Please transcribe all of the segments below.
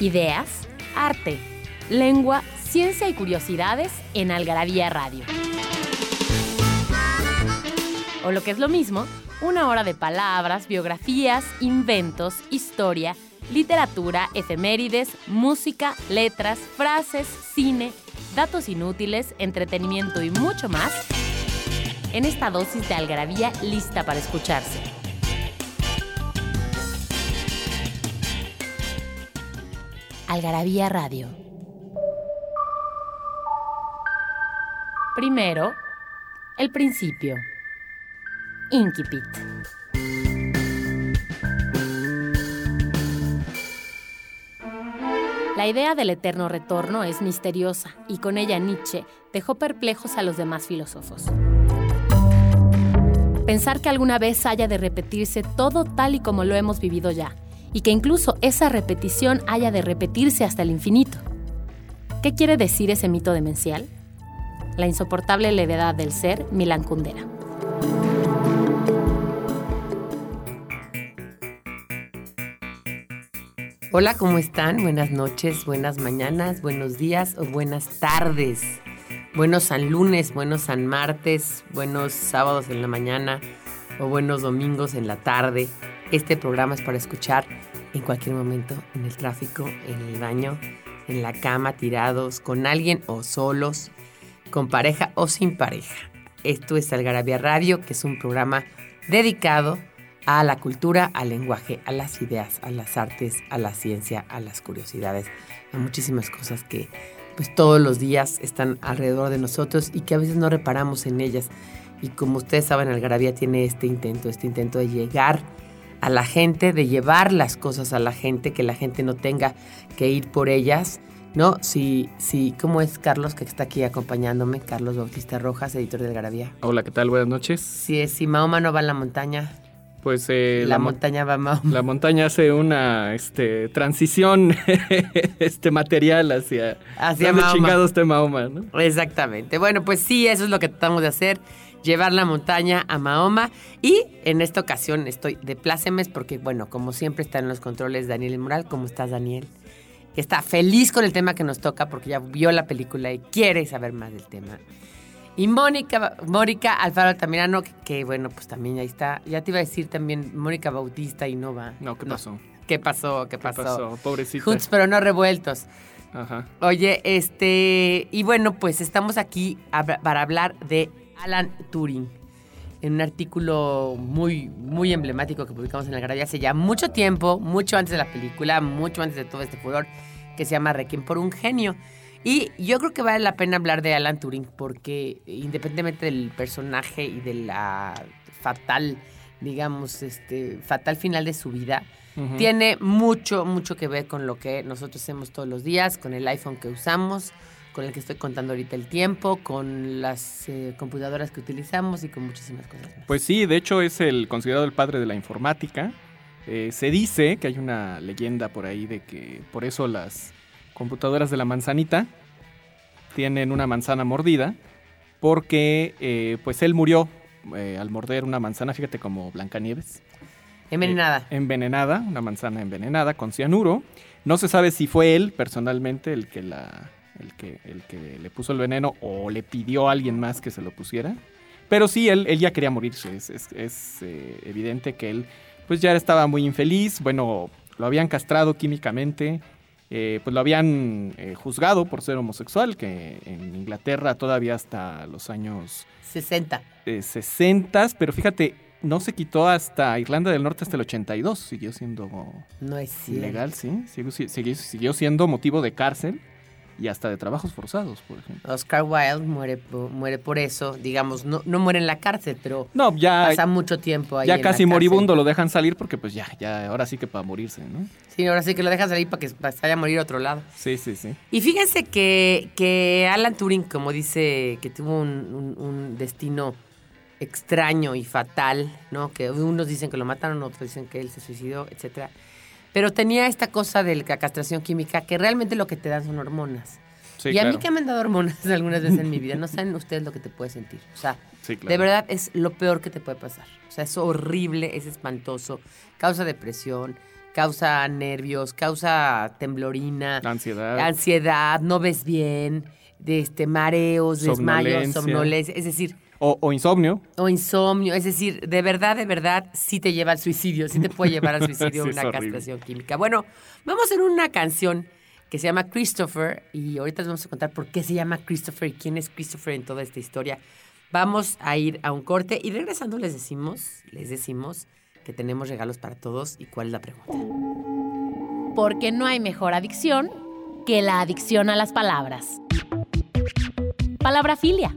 Ideas, arte, lengua, ciencia y curiosidades en Algarabía Radio. O lo que es lo mismo, una hora de palabras, biografías, inventos, historia, literatura, efemérides, música, letras, frases, cine, datos inútiles, entretenimiento y mucho más en esta dosis de algarabía lista para escucharse. Algarabía Radio. Primero, el principio. Inquipit. La idea del eterno retorno es misteriosa y con ella Nietzsche dejó perplejos a los demás filósofos. Pensar que alguna vez haya de repetirse todo tal y como lo hemos vivido ya, y que incluso esa repetición haya de repetirse hasta el infinito. ¿Qué quiere decir ese mito demencial? La insoportable levedad del ser Milan Kundera. Hola, ¿cómo están? Buenas noches, buenas mañanas, buenos días o buenas tardes. Buenos San lunes, buenos San martes, buenos sábados en la mañana o buenos domingos en la tarde. Este programa es para escuchar en cualquier momento, en el tráfico, en el baño, en la cama, tirados, con alguien o solos, con pareja o sin pareja. Esto es Algarabía Radio, que es un programa dedicado a la cultura, al lenguaje, a las ideas, a las artes, a la ciencia, a las curiosidades, a muchísimas cosas que pues todos los días están alrededor de nosotros y que a veces no reparamos en ellas. Y como ustedes saben, Algarabía tiene este intento, este intento de llegar a la gente, de llevar las cosas a la gente, que la gente no tenga que ir por ellas, ¿no? Sí, sí, ¿cómo es Carlos que está aquí acompañándome? Carlos Bautista Rojas, editor de Algarabía. Hola, ¿qué tal? Buenas noches. Sí, si Mahoma no va a la montaña. Pues eh, la, montaña va Mahoma. La montaña hace una este, transición este material hacia, hacia Mahoma. chingados de Mahoma, ¿no? Exactamente. Bueno, pues sí, eso es lo que tratamos de hacer llevar la montaña a Mahoma. Y en esta ocasión estoy de plácemes porque, bueno, como siempre está en los controles Daniel Moral. ¿Cómo estás, Daniel? Está feliz con el tema que nos toca porque ya vio la película y quiere saber más del tema. Y Mónica, Mónica Alfaro Altamirano, que, bueno, pues también ahí está. Ya te iba a decir también Mónica Bautista y Nova. No, ¿qué pasó? ¿Qué pasó? ¿Qué pasó? ¿Qué pasó? Pobrecita. Juntos pero no revueltos. Ajá. Oye, este, y bueno, pues estamos aquí para hablar de Alan Turing en un artículo muy, muy emblemático que publicamos en la Gravia hace ya mucho tiempo, mucho antes de la película, mucho antes de todo este furor, que se llama Requiem por un genio. Y yo creo que vale la pena hablar de Alan Turing porque independientemente del personaje y de la fatal, digamos, este, fatal final de su vida, tiene mucho, mucho que ver con lo que nosotros hacemos todos los días, con el iPhone que usamos, con el que estoy contando ahorita el tiempo, con las eh, computadoras que utilizamos y con muchísimas cosas más. Pues sí, de hecho es el considerado el padre de la informática. Eh, se dice que hay una leyenda por ahí de que por eso las computadoras de la manzanita tienen una manzana mordida, porque eh, pues él murió al morder una manzana, fíjate como Blancanieves. Envenenada. envenenada, una manzana envenenada con cianuro. No se sabe si fue él personalmente el que la el que, el que le puso el veneno o le pidió a alguien más que se lo pusiera. Pero sí, él, él ya quería morirse. Es, eh, evidente que él pues ya estaba muy infeliz. Bueno, lo habían castrado químicamente. Eh, pues lo habían eh, juzgado por ser homosexual, que en Inglaterra todavía hasta los años 60. 60, pero fíjate, no se quitó hasta Irlanda del Norte hasta el 82, siguió siendo no es ilegal, sí, siguió siendo motivo de cárcel y hasta de trabajos forzados, por ejemplo. Oscar Wilde muere, muere por eso, digamos, no, no muere en la cárcel, pero no, ya, pasa mucho tiempo ahí. Ya casi moribundo lo dejan salir porque pues ya, ya, ahora sí que para morirse, ¿no? Sí, ahora sí que lo dejan salir para que vaya a morir a otro lado. Sí, sí, sí. Y fíjense que, que Alan Turing, como dice, que tuvo un, un destino extraño y fatal, ¿no? Que unos dicen que lo mataron, otros dicen que él se suicidó, etcétera pero tenía esta cosa de la castración química que realmente lo que te dan son hormonas. Sí, y a mí que me han dado hormonas algunas veces en mi vida, no saben ustedes lo que te puede sentir. O sea, Sí, claro. de verdad es lo peor que te puede pasar. O sea, es horrible, es espantoso, causa depresión, causa nervios, causa temblorina, Ansiedad. ansiedad, no ves bien, de este mareos, desmayos, somnolencia, es decir, o, o insomnio. o insomnio, es decir, de verdad, de verdad, sí te lleva al suicidio, sí te puede llevar al suicidio Sí, una castración química. Bueno, vamos a hacer una canción que se llama Christopher y ahorita les vamos a contar por qué se llama Christopher y quién es Christopher en toda esta historia. Vamos a ir a un corte y regresando les decimos, les decimos que tenemos regalos para todos y cuál es la pregunta. Porque no hay mejor adicción que la adicción a las palabras. Palabrafilia.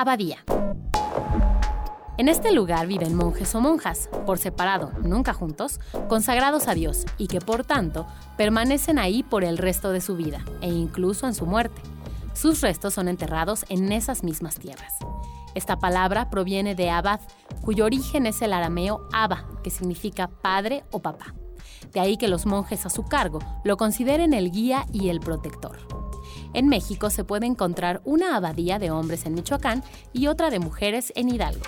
Abadía. En este lugar viven monjes o monjas, por separado, nunca juntos, consagrados a Dios y que por tanto permanecen ahí por el resto de su vida e incluso en su muerte. Sus restos son enterrados en esas mismas tierras. Esta palabra proviene de abad, cuyo origen es el arameo aba, que significa padre o papá. De ahí que los monjes a su cargo lo consideren el guía y el protector. En México se puede encontrar una abadía de hombres en Michoacán y otra de mujeres en Hidalgo.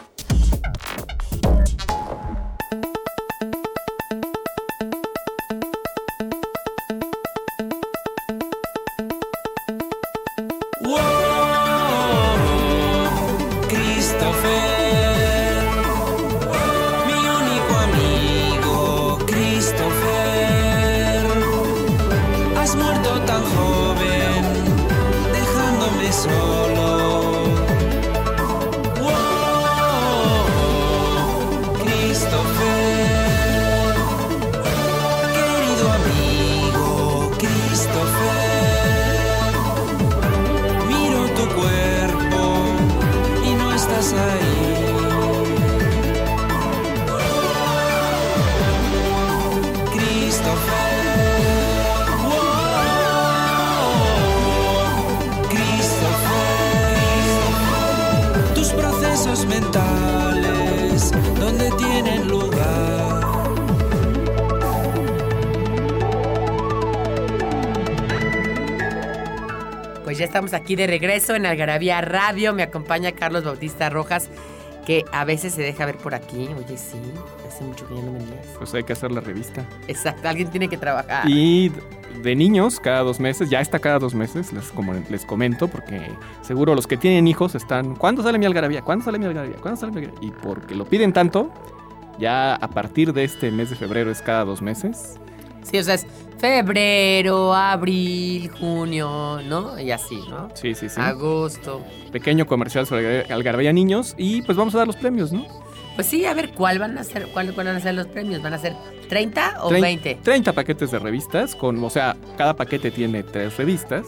Pues ya estamos aquí de regreso en Algarabía Radio. Me acompaña Carlos Bautista Rojas, que a veces se deja ver por aquí. Oye, sí, hace mucho que ya no venías. Pues hay que hacer la revista. Exacto, alguien tiene que trabajar. Y de niños, cada dos meses, ya está cada dos meses, les, como les comento, porque seguro los que tienen hijos están, ¿cuándo sale mi algarabía? ¿Cuándo sale mi algarabía? ¿Cuándo sale mi algarabía? Y porque lo piden tanto, ya a partir de este mes de febrero es cada dos meses. Sí, o sea, es febrero, abril, junio, ¿no? Y así, ¿no? Sí, sí, sí. Agosto. Pequeño comercial sobre Algar- algarabía niños y pues vamos a dar los premios, ¿no? Pues sí, a ver, ¿cuál van a ser, cuál, cuál van a ser los premios? ¿Van a ser 30 o Trein- 20? 30 paquetes de revistas, con, o sea, cada paquete tiene tres revistas.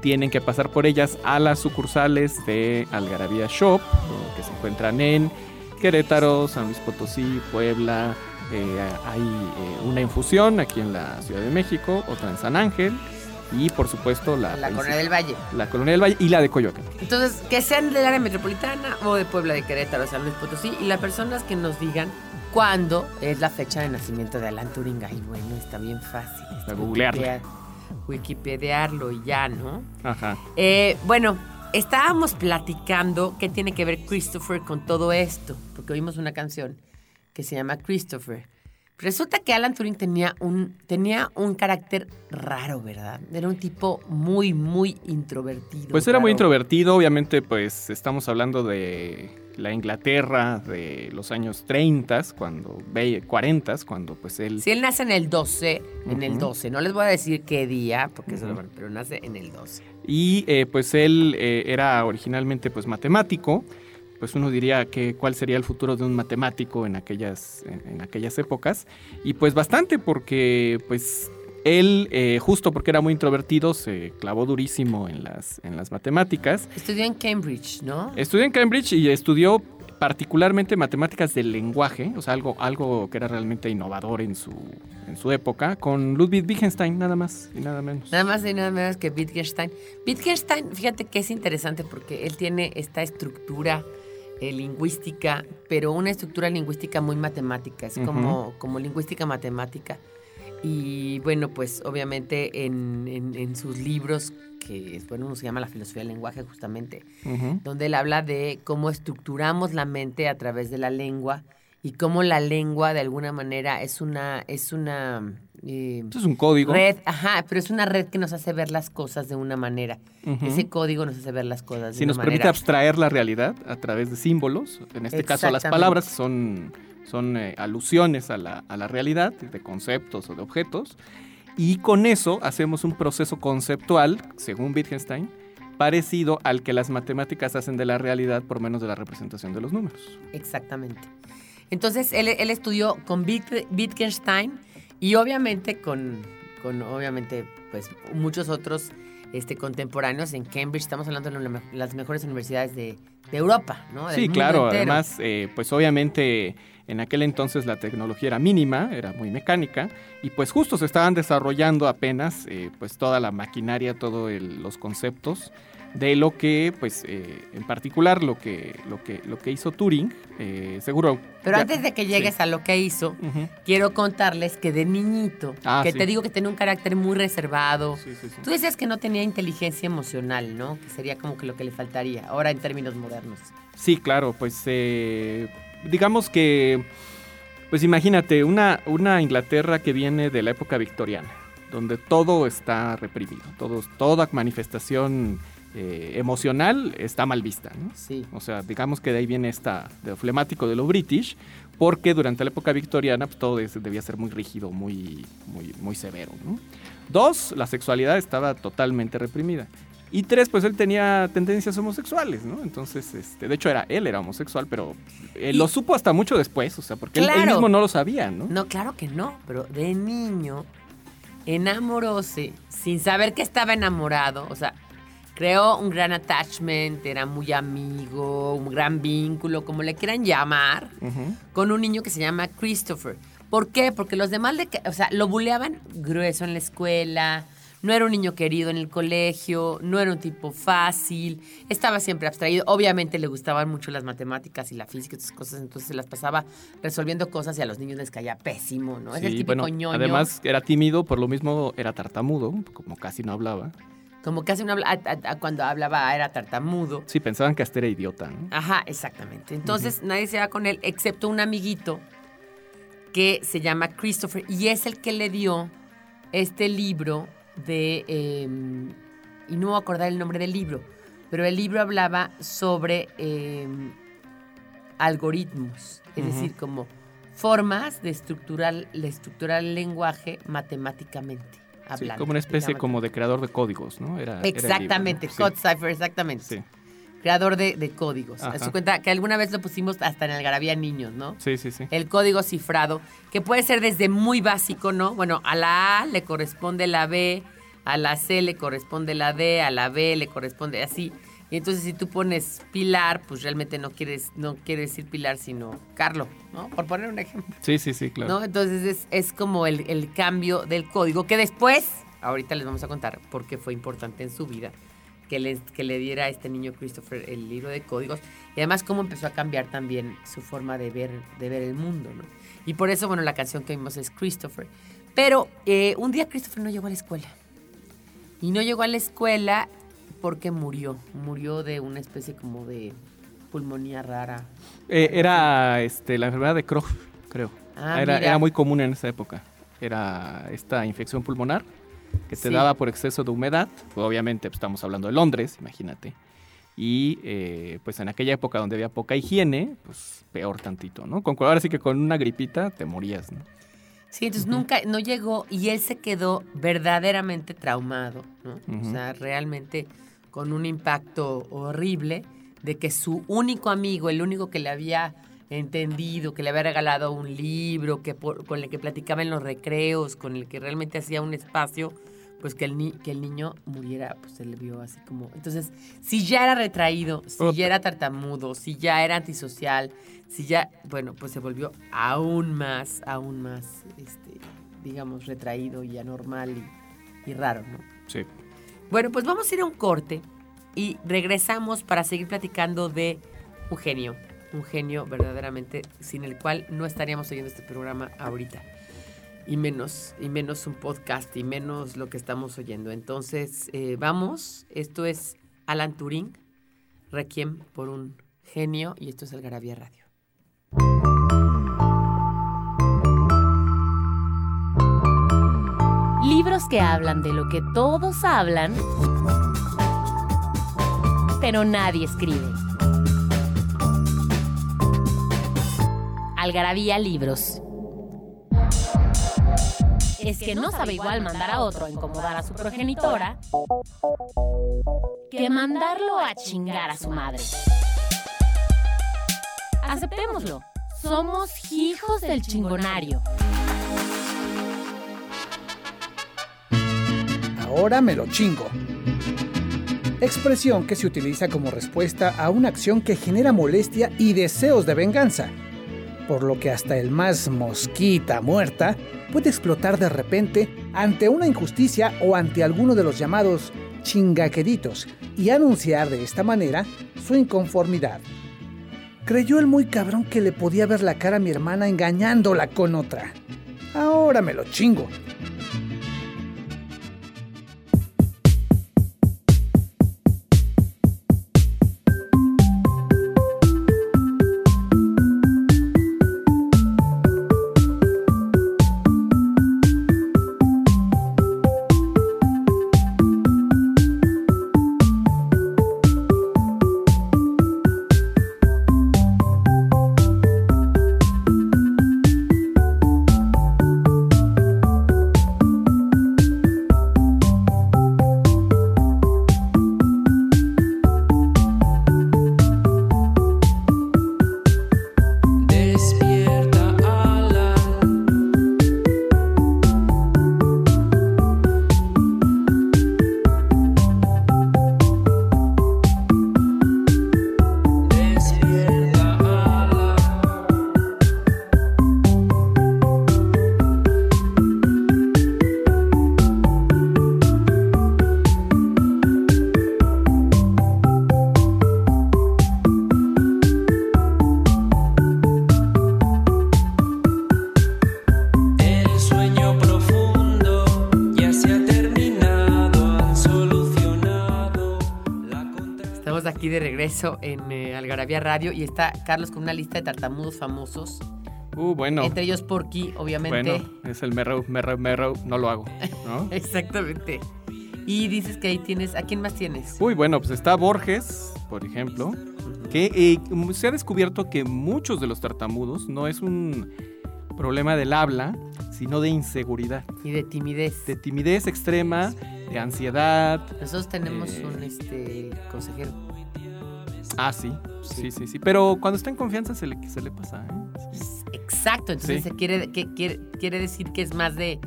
Tienen que pasar por ellas a las sucursales de Algarabía Shop, que se encuentran en Querétaro, San Luis Potosí, Puebla. Eh, hay eh, una infusión aquí en la Ciudad de México, otra en San Ángel y por supuesto la, Corona del Valle. la Colonia del Valle y la de Coyoacán. Entonces, que sean del área metropolitana o de Puebla, de Querétaro, San Luis Potosí, y las personas que nos digan cuándo es la fecha de nacimiento de Alan Turing. Ay, bueno, está bien fácil. A googlearlo. Wikipedia- Wikipediarlo y ya, ¿no? Ajá. Eh, bueno, estábamos platicando qué tiene que ver Christopher con todo esto, porque oímos una canción que se llama Christopher. Resulta que Alan Turing tenía un, tenía un carácter raro, ¿verdad? Era un tipo muy, muy introvertido. Pues era muy introvertido, obviamente pues estamos hablando de la Inglaterra de los años 30, cuando, ve- 40, cuando pues él... Si él nace en el 12, en el Ujú. 12, no les voy a decir qué día, porque eso Ujú. lo- pero nace en el 12. Y eh, pues él eh, era originalmente pues matemático, pues uno diría que cuál sería el futuro de un matemático en aquellas, en, en aquellas épocas. Y pues bastante porque pues él, eh, justo porque era muy introvertido, se clavó durísimo en las, en las matemáticas. Estudió en Cambridge, ¿no? Estudió en Cambridge y estudió particularmente matemáticas del lenguaje, o sea, algo, algo que era realmente innovador en su, en su época, con Ludwig Wittgenstein, nada más y nada menos. Nada más y nada menos que Wittgenstein. Wittgenstein, fíjate que es interesante porque él tiene esta estructura eh, lingüística, pero una estructura lingüística muy matemática, es como, como lingüística matemática. Y bueno, pues obviamente en, en- en sus libros, que bueno, uno se llama La filosofía del lenguaje justamente, donde él habla de cómo estructuramos la mente a través de la lengua y cómo la lengua de alguna manera es una, es una eh, es un código. red, ajá, pero es una red que nos hace ver las cosas de una manera. Ese código nos hace ver las cosas de Sí, una nos manera. permite abstraer la realidad a través de símbolos, en este caso las palabras que son, son eh, alusiones a la, a la realidad, de conceptos o de objetos, y con eso hacemos un proceso conceptual, según Wittgenstein, parecido al que las matemáticas hacen de la realidad por menos de la representación de los números. Exactamente. Entonces, él, él estudió con Witt- Wittgenstein y obviamente con, con obviamente, pues, muchos otros este, contemporáneos en Cambridge. Estamos hablando de la- las mejores universidades de, de Europa, ¿no? Del Sí, claro, entero. además, eh, pues obviamente en aquel entonces la tecnología era mínima, era muy mecánica, y pues justo se estaban desarrollando apenas eh, pues toda la maquinaria, todos los conceptos de lo que, pues eh, en particular lo que, lo que, lo que hizo Turing, eh, seguro... Pero ya- antes de que llegues sí. a lo que hizo, quiero contarles que de niñito, Ah, que sí. te digo que tenía un carácter muy reservado. Sí. Tú decías que no tenía inteligencia emocional, ¿no? Que sería como que lo que le faltaría, ahora en términos modernos. Sí, claro, pues eh, digamos que, pues imagínate, una, una Inglaterra que viene de la época victoriana, donde todo está reprimido, todo, toda manifestación eh, emocional está mal vista, ¿no? Sí. O sea, digamos que de ahí viene esta, de lo flemático de lo british, porque durante la época victoriana pues, todo debía ser muy rígido, muy, muy, muy severo, ¿no? Dos, la sexualidad estaba totalmente reprimida. Y tres, pues él tenía tendencias homosexuales, ¿no? Entonces, este, de hecho, era, él era homosexual, pero eh, lo supo hasta mucho después, o sea, porque él- él, mismo no lo sabía, ¿no? No, claro que no, pero de niño enamoróse sin saber que estaba enamorado, o sea, creó un gran attachment, era muy amigo, un gran vínculo, como le quieran llamar, con un niño que se llama Christopher. ¿Por qué? Porque los demás, le, o sea, lo buleaban grueso en la escuela, no era un niño querido en el colegio, no era un tipo fácil, estaba siempre abstraído. Obviamente le gustaban mucho las matemáticas y la física y esas cosas, entonces se las pasaba resolviendo cosas y a los niños les caía pésimo, ¿no? es el Sí, típico bueno, ñoño. además era tímido, por lo mismo era tartamudo, como casi no hablaba. Como casi no habla, a- a- a- cuando hablaba era tartamudo. Sí, pensaban que hasta era idiota, ¿no? Ajá, exactamente. Entonces nadie se va con él excepto un amiguito que se llama Christopher y es el que le dio este libro de... eh, y no me voy a acordar el nombre del libro, pero el libro hablaba sobre eh, algoritmos, es decir, como formas de estructurar, de estructurar el lenguaje matemáticamente. Sí, Hablando, como una especie digamos. como de creador de códigos, ¿no? Era, era el libro, ¿no? Exactamente, Sí, Code Cipher, exactamente. Sí, Creador de, de códigos. Ajá. A su cuenta que alguna vez lo pusimos hasta en Algarabía Niños, ¿no? sí, sí, sí. El código cifrado, que puede ser desde muy básico, ¿no? Bueno, a la A le corresponde la B, a la C le corresponde la D, a la B le corresponde así. Y entonces si tú pones Pilar, pues realmente no quieres, no quiere decir Pilar, sino Carlo, ¿no? Por poner un ejemplo. Sí, sí, sí, claro. ¿no? Entonces es, es como el, el cambio del código que después, ahorita les vamos a contar por qué fue importante en su vida que le, que le diera a este niño Christopher el libro de códigos y además cómo empezó a cambiar también su forma de ver, de ver el mundo, ¿no? Y por eso, bueno, la canción que vimos es Christopher. Pero eh, un día Christopher no llegó a la escuela. Y no llegó a la escuela porque murió. Murió de una especie como de pulmonía rara. Eh, era este, la enfermedad de Crohn, creo. Ah, era, era muy común en esa época. Era esta infección pulmonar que te Sí. daba por exceso de humedad. Pues, obviamente pues, estamos hablando de Londres, imagínate. Y eh, pues en aquella época donde había poca higiene, pues peor tantito, ¿no? Con, ahora sí que con una gripita te morías, ¿no? Sí, entonces nunca, no llegó y él se quedó verdaderamente traumado, ¿no? O sea, realmente con un impacto horrible de que su único amigo, el único que le había entendido, que le había regalado un libro, que por- con el que platicaba en los recreos, con el que realmente hacía un espacio, pues que el, ni- que el niño muriera, pues se le vio así como... Entonces, si ya era retraído, si Otra. ya era tartamudo, si ya era antisocial, si ya, bueno, pues se volvió aún más, aún más, este, digamos, retraído y anormal y, y raro, ¿no? Sí. Bueno, pues vamos a ir a un corte y regresamos para seguir platicando de un genio, un genio verdaderamente sin el cual no estaríamos oyendo este programa ahorita. y menos, y menos un podcast, y menos lo que estamos oyendo. Entonces, eh, vamos, esto es Alan Turing, Requiem por un genio, y esto es Algarabía Radio. Que hablan de lo que todos hablan, pero nadie escribe. Algarabía Libros. Es que no sabe igual mandar a otro a incomodar a su progenitora que mandarlo a chingar a su madre. Aceptémoslo. Somos hijos del chingonario. Ahora me lo chingo. Expresión que se utiliza como respuesta a una acción que genera molestia y deseos de venganza. Por lo que hasta el más mosquita muerta puede explotar de repente ante una injusticia o ante alguno de los llamados chingaqueritos y anunciar de esta manera su inconformidad. Creyó el muy cabrón que le podía ver la cara a mi hermana engañándola con otra. Ahora me lo chingo. En eh, Algarabía Radio y está Carlos con una lista de tartamudos famosos, Uh, bueno. entre ellos Porky, obviamente. Bueno, es el merrow, merrow, merrow, no lo hago, ¿no? Exactamente. Y dices que ahí tienes, ¿a quién más tienes? Uy, bueno, pues está Borges, por ejemplo, que eh, se ha descubierto que muchos de los tartamudos no es un problema del habla, sino de inseguridad, Y de timidez. de timidez extrema, de ansiedad. Nosotros tenemos Eh. un este consejero. Ah, sí, Sí. sí, sí, sí. Pero cuando está en confianza se le, se le pasa, ¿eh? Sí. Exacto, entonces Sí. se quiere, que, quiere, quiere decir que es más de,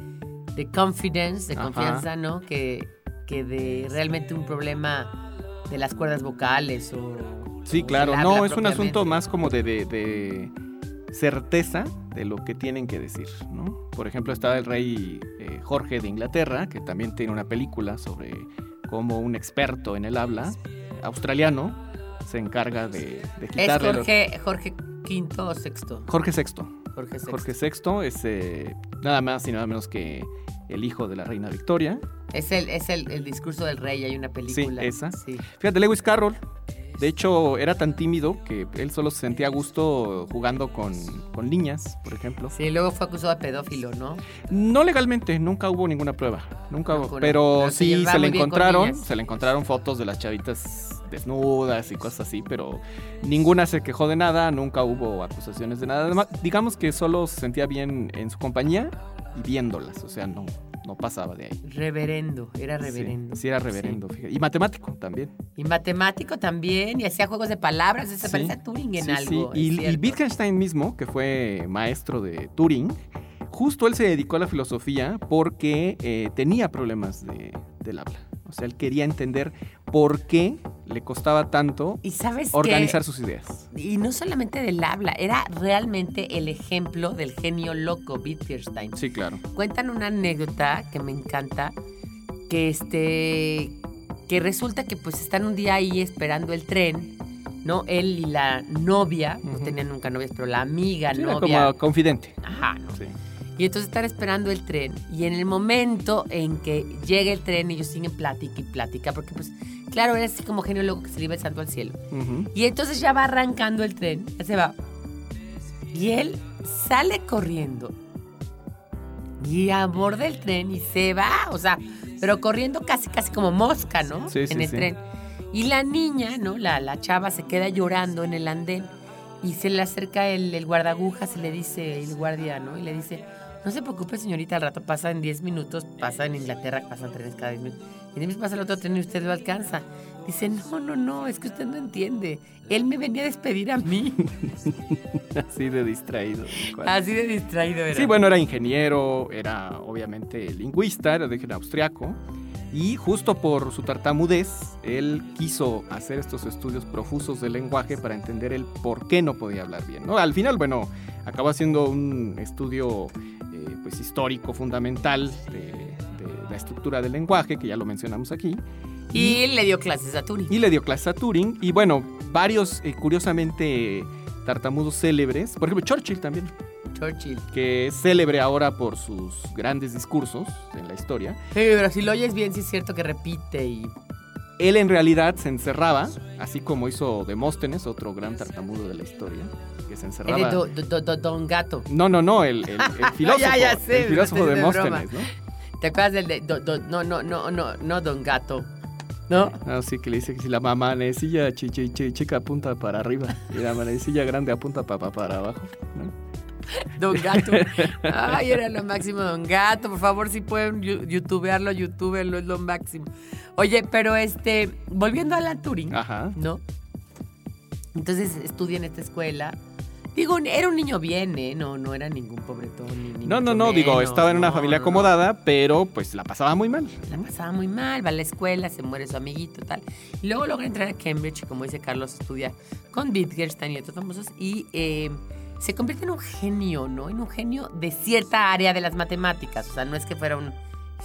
de confidence, de Ajá. confianza, ¿no? Que, que de realmente un problema de las cuerdas vocales o... Sí, o claro. No, es un asunto más como de, de- de certeza de lo que tienen que decir, ¿no? Por ejemplo, está el rey eh, Jorge de Inglaterra, que también tiene una película sobre cómo un experto en el habla, australiano, se encarga de, de Es quitarle... lo- Jorge, Jorge V o sexto. Jorge VI. Jorge VI. Jorge VI es eh, nada más y nada menos que el hijo de la reina Victoria. Es, el, es el, el discurso del rey, hay una película. esa. Sí. Fíjate, Lewis Carroll, de hecho, era tan tímido que él solo se sentía a gusto jugando con, con niñas, por ejemplo. Sí, luego fue acusado de pedófilo, ¿no? No legalmente, nunca hubo ninguna prueba. Nunca hubo. Pero Pero se sí llevaba se le encontraron, se le encontraron fotos de las chavitas desnudas y cosas así, pero ninguna se quejó de nada, nunca hubo acusaciones de nada. Además, digamos que solo se sentía bien en su compañía y viéndolas, o sea, no, no pasaba de ahí. Reverendo, era reverendo. Sí, era reverendo, fíjate. Y matemático también. Y matemático también, y hacía juegos de palabras, se Sí. parece a Turing en algo. Y, y. Wittgenstein mismo, que fue maestro de Turing, justo él se dedicó a la filosofía porque eh, tenía problemas de- del habla. O sea, él quería entender por qué le costaba tanto Y sabes organizar sus ideas. Y no solamente del habla, era realmente el ejemplo del genio loco Wittgenstein. Sí, claro. Cuentan una anécdota que me encanta, que este que resulta que pues están un día ahí esperando el tren, ¿no? Él y la novia, no tenían nunca novias, pero la amiga, Sí, era novia. como confidente. Ajá, ¿no? Sí. Y entonces están esperando el tren. Y en el momento en que llega el tren, ellos siguen plática y plática. Porque, pues, claro, era así como genio loco que se le iba el santo al cielo. Y entonces ya va arrancando el tren. Ya se va. Y él sale corriendo. Y aborda el tren y se va. O sea, pero corriendo casi, casi como mosca, ¿no? Sí, sí, en el sí. tren. Y la niña, ¿no? La, la chava se queda llorando en el andén. Y se le acerca el, el guardagujas y le dice, el guardia, ¿no? Y le dice, no se preocupe, señorita, al rato pasa en 10 minutos, pasa en Inglaterra, pasan trenes cada 10 minutos. Y después pasa el otro tren y usted lo alcanza. Dice, no, no, no, es que usted no entiende. Él me venía a despedir a mí. Así de distraído. Así de distraído era. Sí, bueno, era ingeniero, era obviamente lingüista, era de origen austriaco. Y justo por su tartamudez, él quiso hacer estos estudios profusos del lenguaje para entender el por qué no podía hablar bien. ¿no? Al final, bueno, acabó haciendo un estudio eh, pues, histórico fundamental de, de la estructura del lenguaje, que ya lo mencionamos aquí. Y le dio clases a Turing. Y le dio clases a Turing. Y bueno, varios, eh, curiosamente, tartamudos célebres. Por ejemplo, Churchill también Churchill. que es célebre ahora por sus grandes discursos en la historia. Sí, pero si lo oyes bien, sí es cierto que repite y... Él en realidad se encerraba, así como hizo Demóstenes, otro gran tartamudo de la historia, que se de encerraba. do- do- do- do- Don Gato. No, no, no, el, el- el filósofo, Ya, ya sé, el filósofo de Demóstenes, ¿no? ¿Te acuerdas del de... no, no, no, no, no, Don Gato. ¿No? Así que le dice que si la manecilla chi- chi- chi- chica apunta para arriba y la manecilla grande apunta pa- pa- para abajo. ¿no? Don Gato. Ay, era lo máximo, Don Gato. Por favor, si pueden youtubearlo, youtuberlo, es lo máximo. Oye, pero este, volviendo a Alan Turing, Ajá. ¿no? Entonces estudia en esta escuela. Digo, era un niño bien, ¿eh? No, no era ningún pobretón. Ni, ni No, no, no, digo, estaba en una No, familia no, no. acomodada, pero pues la pasaba muy mal. La pasaba muy mal, va a la escuela, se muere su amiguito, tal. Y luego logra entrar a Cambridge, como dice Carlos, estudia con Wittgenstein y otros famosos, y eh, se convierte en un genio, ¿no? En un genio de cierta área de las matemáticas. O sea, no es que fuera un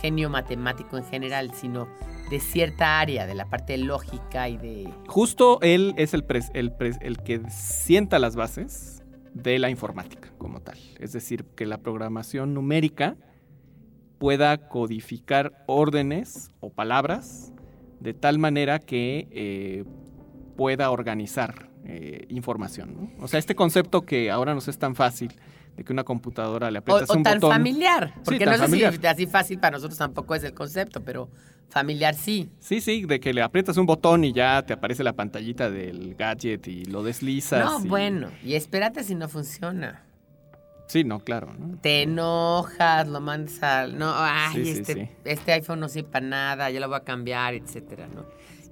genio matemático en general, sino de cierta área, de la parte lógica y de... Justo él es el, pres- el, que sienta las bases de la informática como tal. Es decir, que la programación numérica pueda codificar órdenes o palabras de tal manera que eh, pueda organizar eh, información. ¿no? O sea, este concepto que ahora nos es tan fácil de que una computadora le O, aprietas o un tan botón. familiar, porque tan no sé familiar. si así fácil para nosotros tampoco es el concepto, pero familiar sí. Sí, sí, de que le aprietas un botón y ya te aparece la pantallita del gadget y lo deslizas. No, y- bueno, y espérate si no funciona. Sí, no, claro. ¿no? te enojas, lo mandas al. No, ay, Sí, sí, este, este iPhone no sirve para nada, ya lo voy a cambiar, etcétera, ¿no?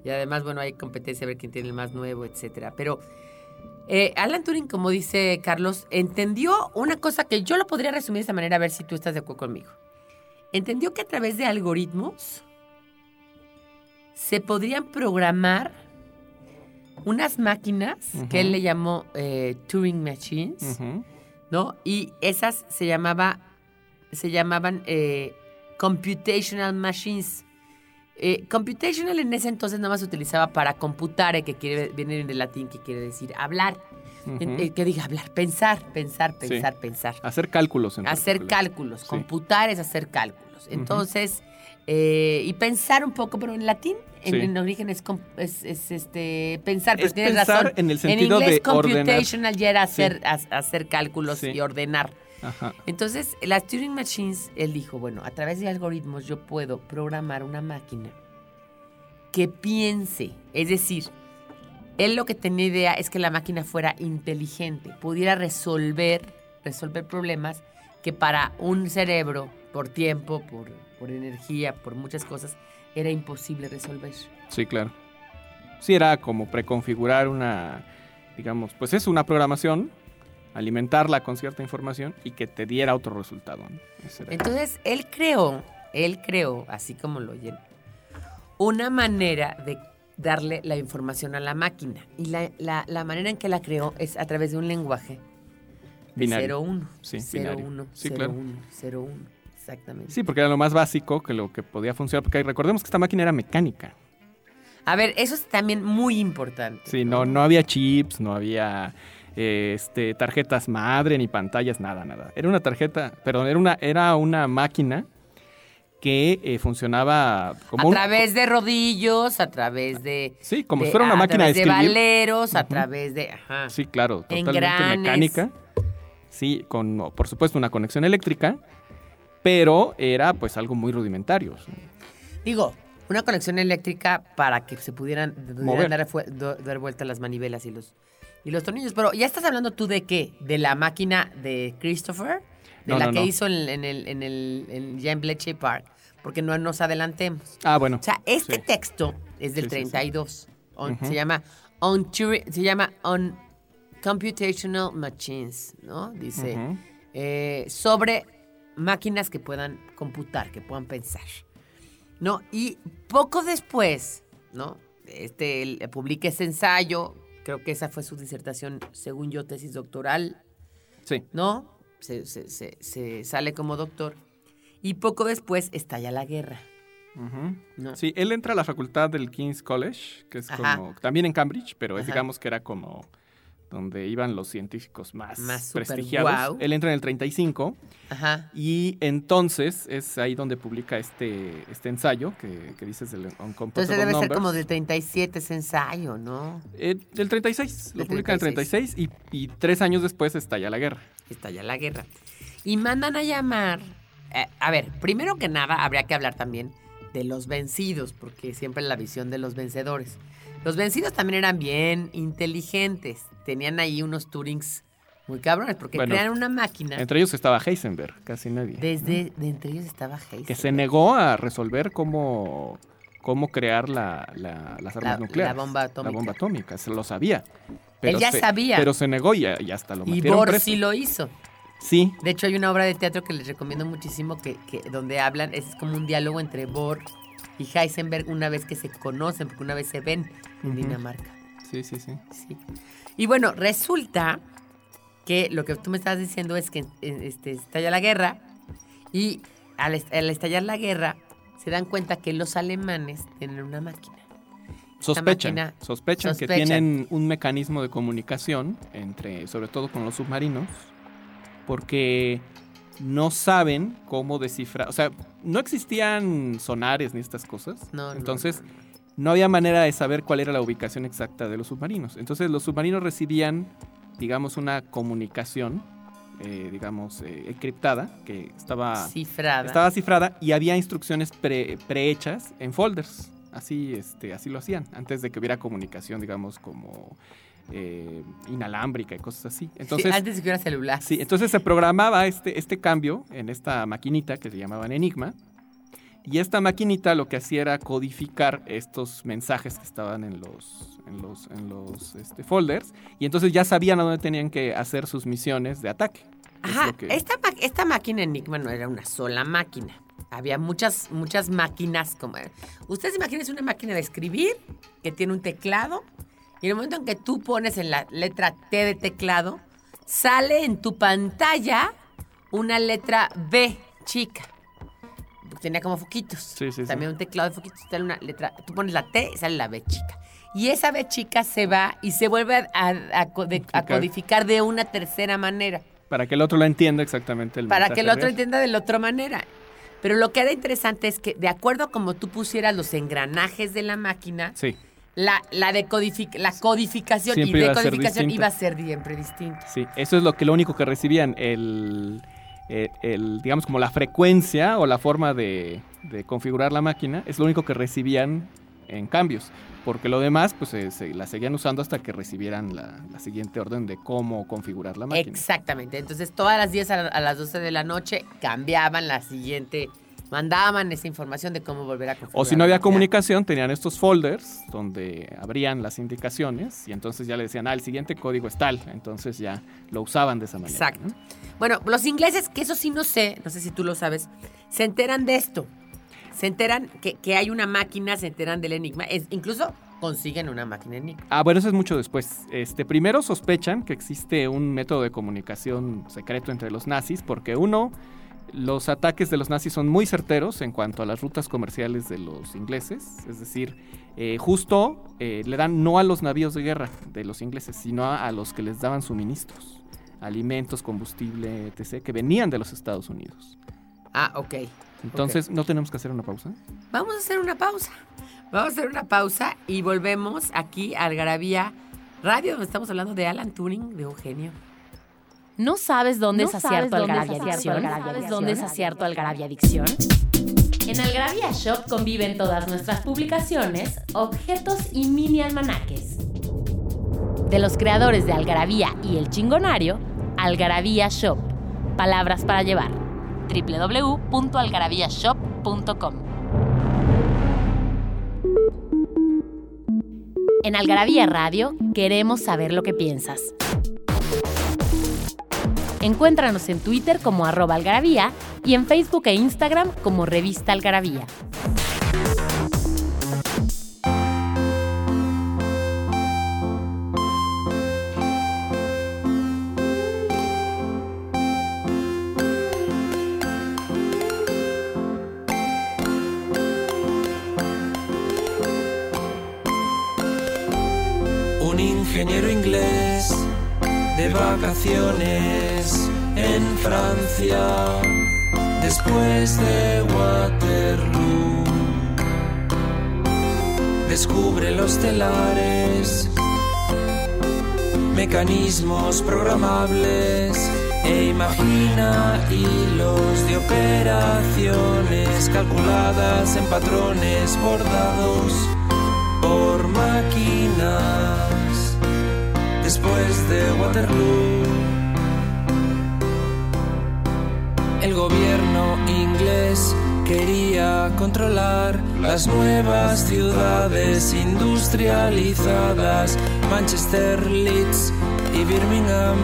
Y además, bueno, hay competencia a ver quién tiene el más nuevo, etcétera. Pero eh, Alan Turing, como dice Carlos, entendió una cosa que yo lo podría resumir de esta manera, a ver si tú estás de acuerdo conmigo. Entendió que a través de algoritmos se podrían programar unas máquinas que él le llamó eh, Turing Machines. ¿no? Y esas se llamaba, se llamaban eh, computational machines. Eh, computational en ese entonces nada más se utilizaba para computare, que quiere, viene del latín, que quiere decir hablar. En- eh, que diga hablar, pensar, pensar, Sí. pensar, pensar. Hacer cálculos. En Hacer particular. cálculos, Sí. computar es hacer cálculos. Entonces, eh, y pensar un poco, pero en latín, en, Sí. en origen es, es- es, este, pensar, pero Es tienes pensar razón. en el sentido inglés, de ordenar. computational ya era hacer, ha- hacer cálculos y ordenar. Ajá. Entonces, las Turing Machines, él dijo, bueno, a través de algoritmos yo puedo programar una máquina que piense. Es decir, él lo que tenía idea es que la máquina fuera inteligente, pudiera resolver, resolver problemas que para un cerebro, por tiempo, por, por energía, por muchas cosas, era imposible resolver. Sí, claro. Sí, era como preconfigurar una, digamos, pues es una programación, alimentarla con cierta información y que te diera otro resultado. Entonces, él creó, él creó, así como lo oyen, una manera de darle la información a la máquina. Y la, la- la manera en que la creó es a través de un lenguaje Binario. 0-1. Sí, 0-1, binario. Sí, 0-1, claro. 0-1. Exactamente. Sí, porque era lo más básico que lo que podía funcionar. Porque recordemos que esta máquina era mecánica. A ver, eso es también muy importante. Sí, no, no había chips, no había eh, este, tarjetas madre, ni pantallas, nada, nada. Era una tarjeta, perdón, era una, era una máquina que eh, funcionaba como a un- través de rodillos, a través de... Sí, como de- si fuera una a máquina de través de valeros, a Ujú. través de... Ajá. Sí, claro, totalmente Engranes. mecánica. Sí, con, por supuesto, una conexión eléctrica, pero era pues algo muy rudimentario. ¿sí? Digo, una conexión eléctrica para que se pudieran, pudieran dar vuelta las manivelas y los, y los tornillos. Pero ya estás hablando tú de qué? ¿De la máquina de Christopher? ¿De No, la no, que no. hizo en, en el, en el en, ya en Bletchley Park? Porque no nos adelantemos. Ah, bueno. O sea, este sí. texto es del Sí, sí, sí. 32. On- Ujú. Se llama on, se llama on computational machines, ¿no? Dice eh, sobre máquinas que puedan computar, que puedan pensar, ¿no? Y poco después, ¿no? Este publica ese ensayo, creo que esa fue su disertación, según yo, tesis doctoral, Sí. ¿no? Se, se- se- se sale como doctor. Y poco después estalla la guerra. Sí, él entra a la facultad del King's College, que es Ajá. como, también en Cambridge, pero es digamos que era como donde iban los científicos más, prestigiados. Él entra en el 35 Ajá. y entonces es ahí donde publica este, este ensayo que, que dices del Uncomputable Entonces debe ser como del 37 ese ensayo, ¿no? Eh, del 36, lo Del publica en el 36 y, y tres años después estalla la guerra. estalla la guerra. Y mandan a llamar. eh, a ver, primero que nada, habría que hablar también de los vencidos, porque siempre la visión de los vencedores. Los vencidos también eran bien inteligentes. Tenían ahí unos Turings muy cabrones, porque Bueno, crean una máquina. Entre ellos estaba Heisenberg, casi nadie. Desde de entre ellos estaba Heisenberg. que se negó a resolver cómo, cómo crear la, la- las armas La- nucleares. la bomba atómica. La bomba atómica, se lo sabía. Él ya se- sabía. Pero se negó y, y hasta lo y metieron Bohr sí lo hizo. Sí, De hecho, hay una obra de teatro que les recomiendo muchísimo que, que- donde hablan, es como un diálogo entre Bohr y Heisenberg una vez que se conocen, porque una vez se ven en Ujú. Dinamarca. sí, sí, sí. Sí. Y bueno, resulta que lo que tú me estás diciendo es que eh, este, estalla la guerra y al, al estallar la guerra se dan cuenta que los alemanes tienen una máquina. Sospechan, máquina- sospechan, que sospechan. tienen un mecanismo de comunicación entre, sobre todo con los submarinos, porque no saben cómo descifrar, o sea, no existían sonares ni estas cosas, No, entonces no, no. no había manera de saber cuál era la ubicación exacta de los submarinos. Entonces los submarinos recibían, digamos, una comunicación, eh, digamos, eh, encriptada, que estaba, cifrada. estaba cifrada y había instrucciones pre- prehechas en folders. Así, este, así lo hacían, antes de que hubiera comunicación, digamos, como eh, inalámbrica y cosas así. Sí, Entonces, antes de que hubiera celular. Sí, entonces se programaba este, este cambio en esta maquinita que se llamaban Enigma. Y esta maquinita lo que hacía era codificar estos mensajes que estaban en los, en los, en los este, folders. Y entonces ya sabían a dónde tenían que hacer sus misiones de ataque. Es Ajá, lo que- esta, esta máquina Enigma no era una sola máquina. Había muchas, muchas máquinas como... Ustedes imagínense una máquina de escribir que tiene un teclado y en el momento en que tú pones en la letra T de teclado, sale en tu pantalla una letra B chica. Tenía como foquitos. Sí, sí, sí. También un teclado de foquitos. Sale una letra, tú pones la T y sale la B chica. Y esa B chica se va y se vuelve a, a- a code- a Codificar. de una tercera manera Para que el otro lo entienda exactamente el para que el otro real. entienda de la otra manera. Pero lo que era interesante es que, de acuerdo a como tú pusieras los engranajes de la máquina, Sí, la, la, decodific- la codificación Siempre y decodificación iba a ser siempre distinta. sí. Eso es lo que lo único que recibían. El, el- el, digamos, como la frecuencia o la forma de, de configurar la máquina es lo único que recibían en cambios. Porque lo demás, pues se la seguían usando hasta que recibieran la, la siguiente orden de cómo configurar la máquina. Exactamente. Entonces, todas las 10 a, la- a las 12 de la noche cambiaban la siguiente, mandaban esa información de cómo volver a configurar. O si no había comunicación, tenían estos folders donde abrían las indicaciones y entonces ya le decían, ah, el siguiente código es tal. Entonces ya lo usaban de esa manera. Exacto. ¿no? Bueno, los ingleses, que eso sí no sé, no sé si tú lo sabes, se enteran de esto. Se enteran que, que hay una máquina, se enteran del enigma. Es, incluso consiguen una máquina enigma. Ah, bueno, eso es mucho después. Este, primero sospechan que existe un método de comunicación secreto entre los nazis porque uno, Los ataques de los nazis son muy certeros en cuanto a las rutas comerciales de los ingleses, es decir, eh, justo eh, le dan no a los navíos de guerra de los ingleses, sino a, a los que les daban suministros, alimentos, combustible, etc., que venían de los Estados Unidos. Ah, ok. Entonces, ¿no tenemos que hacer una pausa? Vamos a hacer una pausa. Vamos a hacer una pausa y volvemos aquí a Algarabía Radio, donde estamos hablando de Alan Turing, de Eugenio. ¿No sabes dónde ¿No tu dónde algarabia adicción? algarabia ¿Sabes dónde saciar tu algarabia adicción? En Algarabía Shop conviven todas nuestras publicaciones, objetos y mini almanaques. De los creadores de Algarabía y El Chingonario, Algarabía Shop. Palabras para llevar. www.algarabíashop.com En Algarabía Radio queremos saber lo que piensas. Encuéntranos en Twitter como arroba algarabía y en Facebook e Instagram como revista algarabía. De vacaciones en Francia después de Waterloo. Descubre los telares, mecanismos programables e imagina hilos de operaciones calculadas en patrones bordados por máquinas después de Waterloo. El gobierno inglés quería controlar las nuevas ciudades industrializadas, Manchester, Leeds y Birmingham.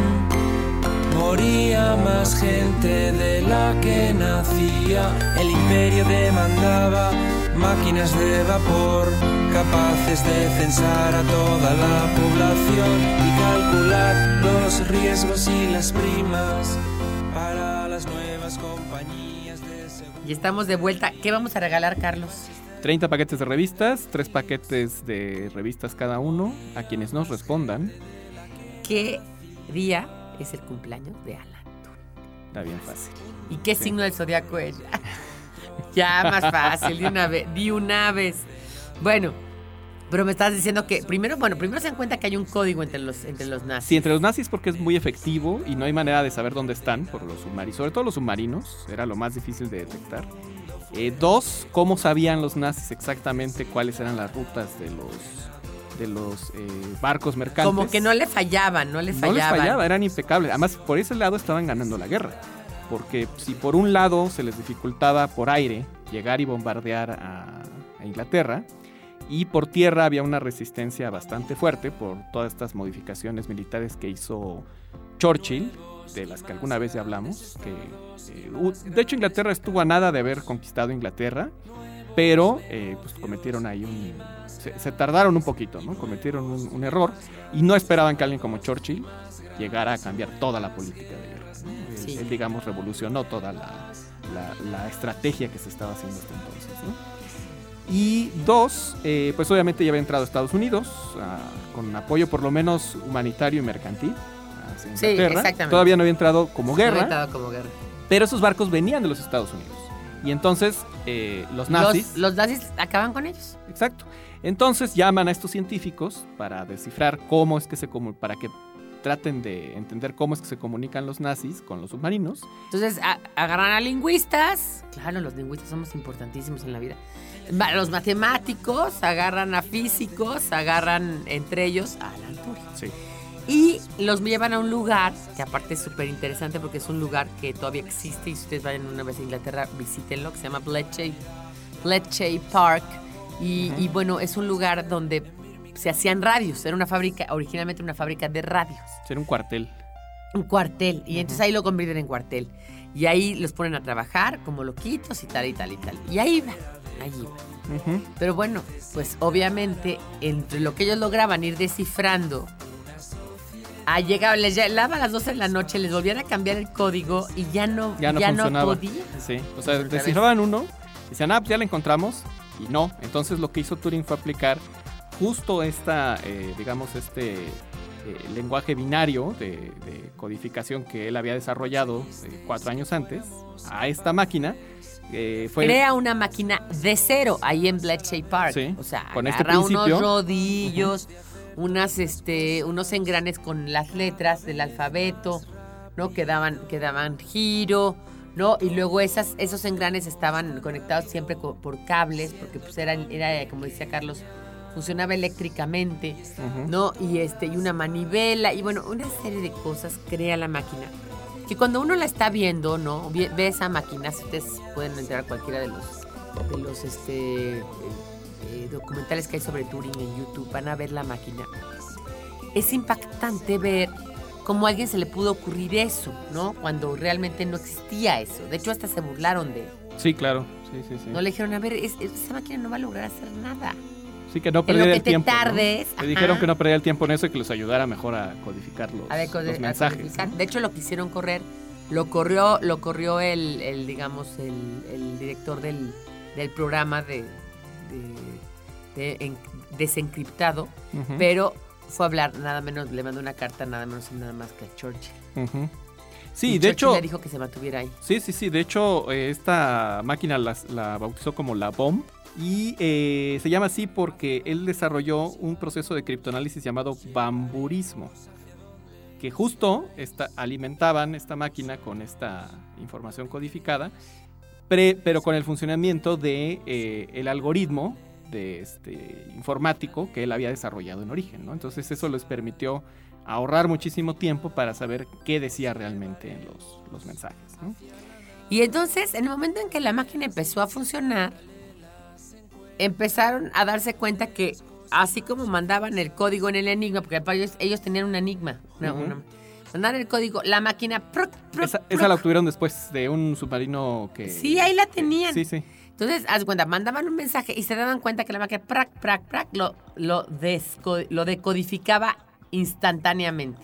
Moría más gente de la que nacía. El imperio demandaba máquinas de vapor capaces de censar a toda la población y calcular los riesgos y las primas para las nuevas compañías de seguridad. Y estamos de vuelta. ¿Qué vamos a regalar, Carlos? 30 paquetes de revistas, 3 paquetes de revistas cada uno, a quienes nos respondan. ¿Qué día es el cumpleaños de Alan? Está bien fácil. ¿Y qué Sí. signo del zodiaco es? ya, más fácil, de una vez, de una vez. Bueno, pero me estás diciendo que primero, bueno, primero se dan cuenta que hay un código entre los, entre los nazis. Sí, entre los nazis porque es muy efectivo y no hay manera de saber dónde están por los submarinos, sobre todo los submarinos, era lo más difícil de detectar. Eh, dos, cómo sabían los nazis exactamente cuáles eran las rutas de los, de los eh, barcos mercantes. Como que no le fallaban, no le No les fallaban. fallaba, eran impecables. Además, por ese lado estaban ganando la guerra. Porque si por un lado se les dificultaba por aire llegar y bombardear a, a Inglaterra, y por tierra había una resistencia bastante fuerte por todas estas modificaciones militares que hizo Churchill, de las que alguna vez ya hablamos. Que, eh, de hecho, Inglaterra estuvo a nada de haber conquistado Inglaterra, pero eh, pues cometieron ahí un... Se, se tardaron un poquito, ¿no? Cometieron un, un error y no esperaban que alguien como Churchill llegara a cambiar toda la política de guerra. ¿no? Él- digamos, revolucionó toda la, la- la estrategia que se estaba haciendo hasta entonces, ¿no? Y dos, eh, pues obviamente ya había entrado a Estados Unidos ah, con apoyo por lo menos humanitario y mercantil. hacia Sí, exactamente. Todavía no había entrado como No guerra. había estado como guerra. Pero esos barcos venían de los Estados Unidos. Y entonces eh, los nazis... Los, los nazis acaban con ellos. Exacto. Entonces llaman a estos científicos para descifrar cómo es que se para que traten de entender cómo es que se comunican los nazis con los submarinos. Entonces a- agarran a lingüistas. Claro, los lingüistas somos importantísimos en la vida. Los matemáticos agarran a físicos, agarran entre ellos a Alan Turing. Sí. Y los llevan a un lugar, que aparte es súper interesante porque es un lugar que todavía existe y si ustedes vayan una vez a Inglaterra, visítenlo, que se llama Bletchley, Bletchley Park. Y, y bueno, es un lugar donde se hacían radios. Era una fábrica, originalmente una fábrica de radios. Era un cuartel. Un cuartel. Y entonces ahí lo convierten en cuartel. Y ahí los ponen a trabajar como loquitos y tal y tal y tal. Y ahí va, ahí va. Pero bueno, pues obviamente entre lo que ellos lograban ir descifrando Ah, llegaba, les llegaba a las 12 de la noche, les volvían a cambiar el código y ya no, Ya no ya funcionaba. podía. Sí, o sea, descifraban uno, decían, ah, pues ya la encontramos, y no. Entonces lo que hizo Turing fue aplicar justo esta, eh, digamos, este eh, lenguaje binario de, de codificación que él había desarrollado eh, cuatro años antes a esta máquina. Eh, fue Crea una máquina de cero ahí en Bletchley Park. Sí, o sea, con este agarra unos principio. rodillos, unas, este, unos engranes con las letras del alfabeto, ¿no? Que daban, que daban giro, ¿no? Y luego esas, esos engranes estaban conectados siempre co- por cables, porque pues era, era, como decía Carlos, funcionaba eléctricamente, Ujú. ¿no? Y este, y una manivela, y bueno, una serie de cosas crea la máquina. Que cuando uno la está viendo, ¿no? Ve, ve esa máquina, si ustedes pueden entrar a cualquiera de los, de los este, eh, eh, documentales que hay sobre Turing en YouTube, van a ver la máquina. Es impactante ver cómo a alguien se le pudo ocurrir eso, ¿no? Cuando realmente no existía eso. De hecho, hasta se burlaron de él. Sí, claro. Sí, sí, sí. No le dijeron, a ver, es- esa máquina no va a lograr hacer nada. Sí, que no perdiera el tiempo. ¿no? tardes, Le dijeron que no perdiera el tiempo en eso y que los ayudara mejor a codificar los, a ver, code- los a mensajes. codificar. ¿no? De hecho, lo quisieron correr. Lo corrió, lo corrió el, el, digamos, el, el director del, del programa de, de- de en- desencriptado, pero fue a hablar nada menos, le mandó una carta nada menos y nada más que a Churchill. ujú. Y Sí, de Churchill hecho, le dijo que se mantuviera ahí. Sí, sí, sí. De hecho, eh, esta máquina la, bautizó como la BOM. Y eh, se llama así porque él desarrolló un proceso de criptoanálisis llamado bamburismo. Que justo esta, alimentaban esta máquina con esta información codificada, pero con el funcionamiento de eh, algoritmo de este informático que él había desarrollado en origen. ¿no? Entonces eso les permitió ahorrar muchísimo tiempo para saber qué decía realmente en los, los mensajes. Y entonces, en el momento en que la máquina empezó a funcionar, empezaron a darse cuenta que así como mandaban el código en el enigma, porque para ellos, ellos tenían un enigma, una- mandaban el código, la máquina... proc, proc, Esa, proc. la obtuvieron después de un submarino que... Sí, ahí la tenían. Sí, sí. Entonces, haz cuenta, mandaban un mensaje y se daban cuenta que la máquina prac, prac, prac, lo, lo, desco- lo decodificaba instantáneamente.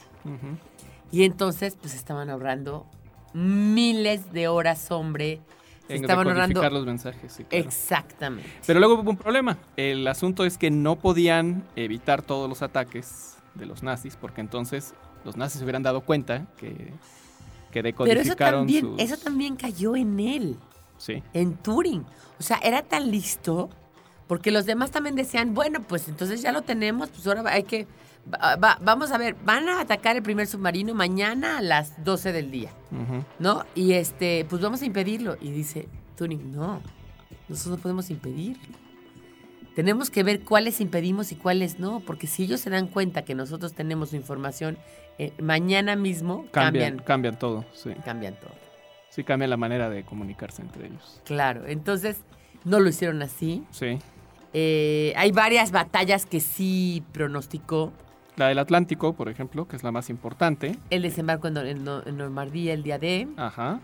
Y entonces, pues estaban ahorrando miles de horas, hombre. En estaban decodificar los mensajes, sí, claro. Exactamente. Pero luego hubo un problema. El asunto es que no podían evitar todos los ataques de los nazis, porque entonces los nazis se hubieran dado cuenta que, que Pero eso decodificaron también, sus... eso también cayó en él, Sí. en Turing. O sea, era tan listo, porque los demás también decían, bueno, pues entonces ya lo tenemos, pues ahora hay que... va- va- vamos a ver, van a atacar el primer submarino mañana a las 12 del día. ¿no? Y este, pues vamos a impedirlo. Y dice Turing, no, nosotros no podemos impedirlo. Tenemos que ver cuáles impedimos y cuáles no, porque si ellos se dan cuenta que nosotros tenemos su información, eh, mañana mismo Cambian, cambian, cambian todo, sí. cambian todo. Sí, cambian la manera de comunicarse entre ellos. Claro, entonces no lo hicieron así. Sí. Eh, hay varias batallas que sí pronosticó. La del Atlántico, por ejemplo, que es la más importante. El desembarco en, en Nor- en Normandía el día de, Ajá.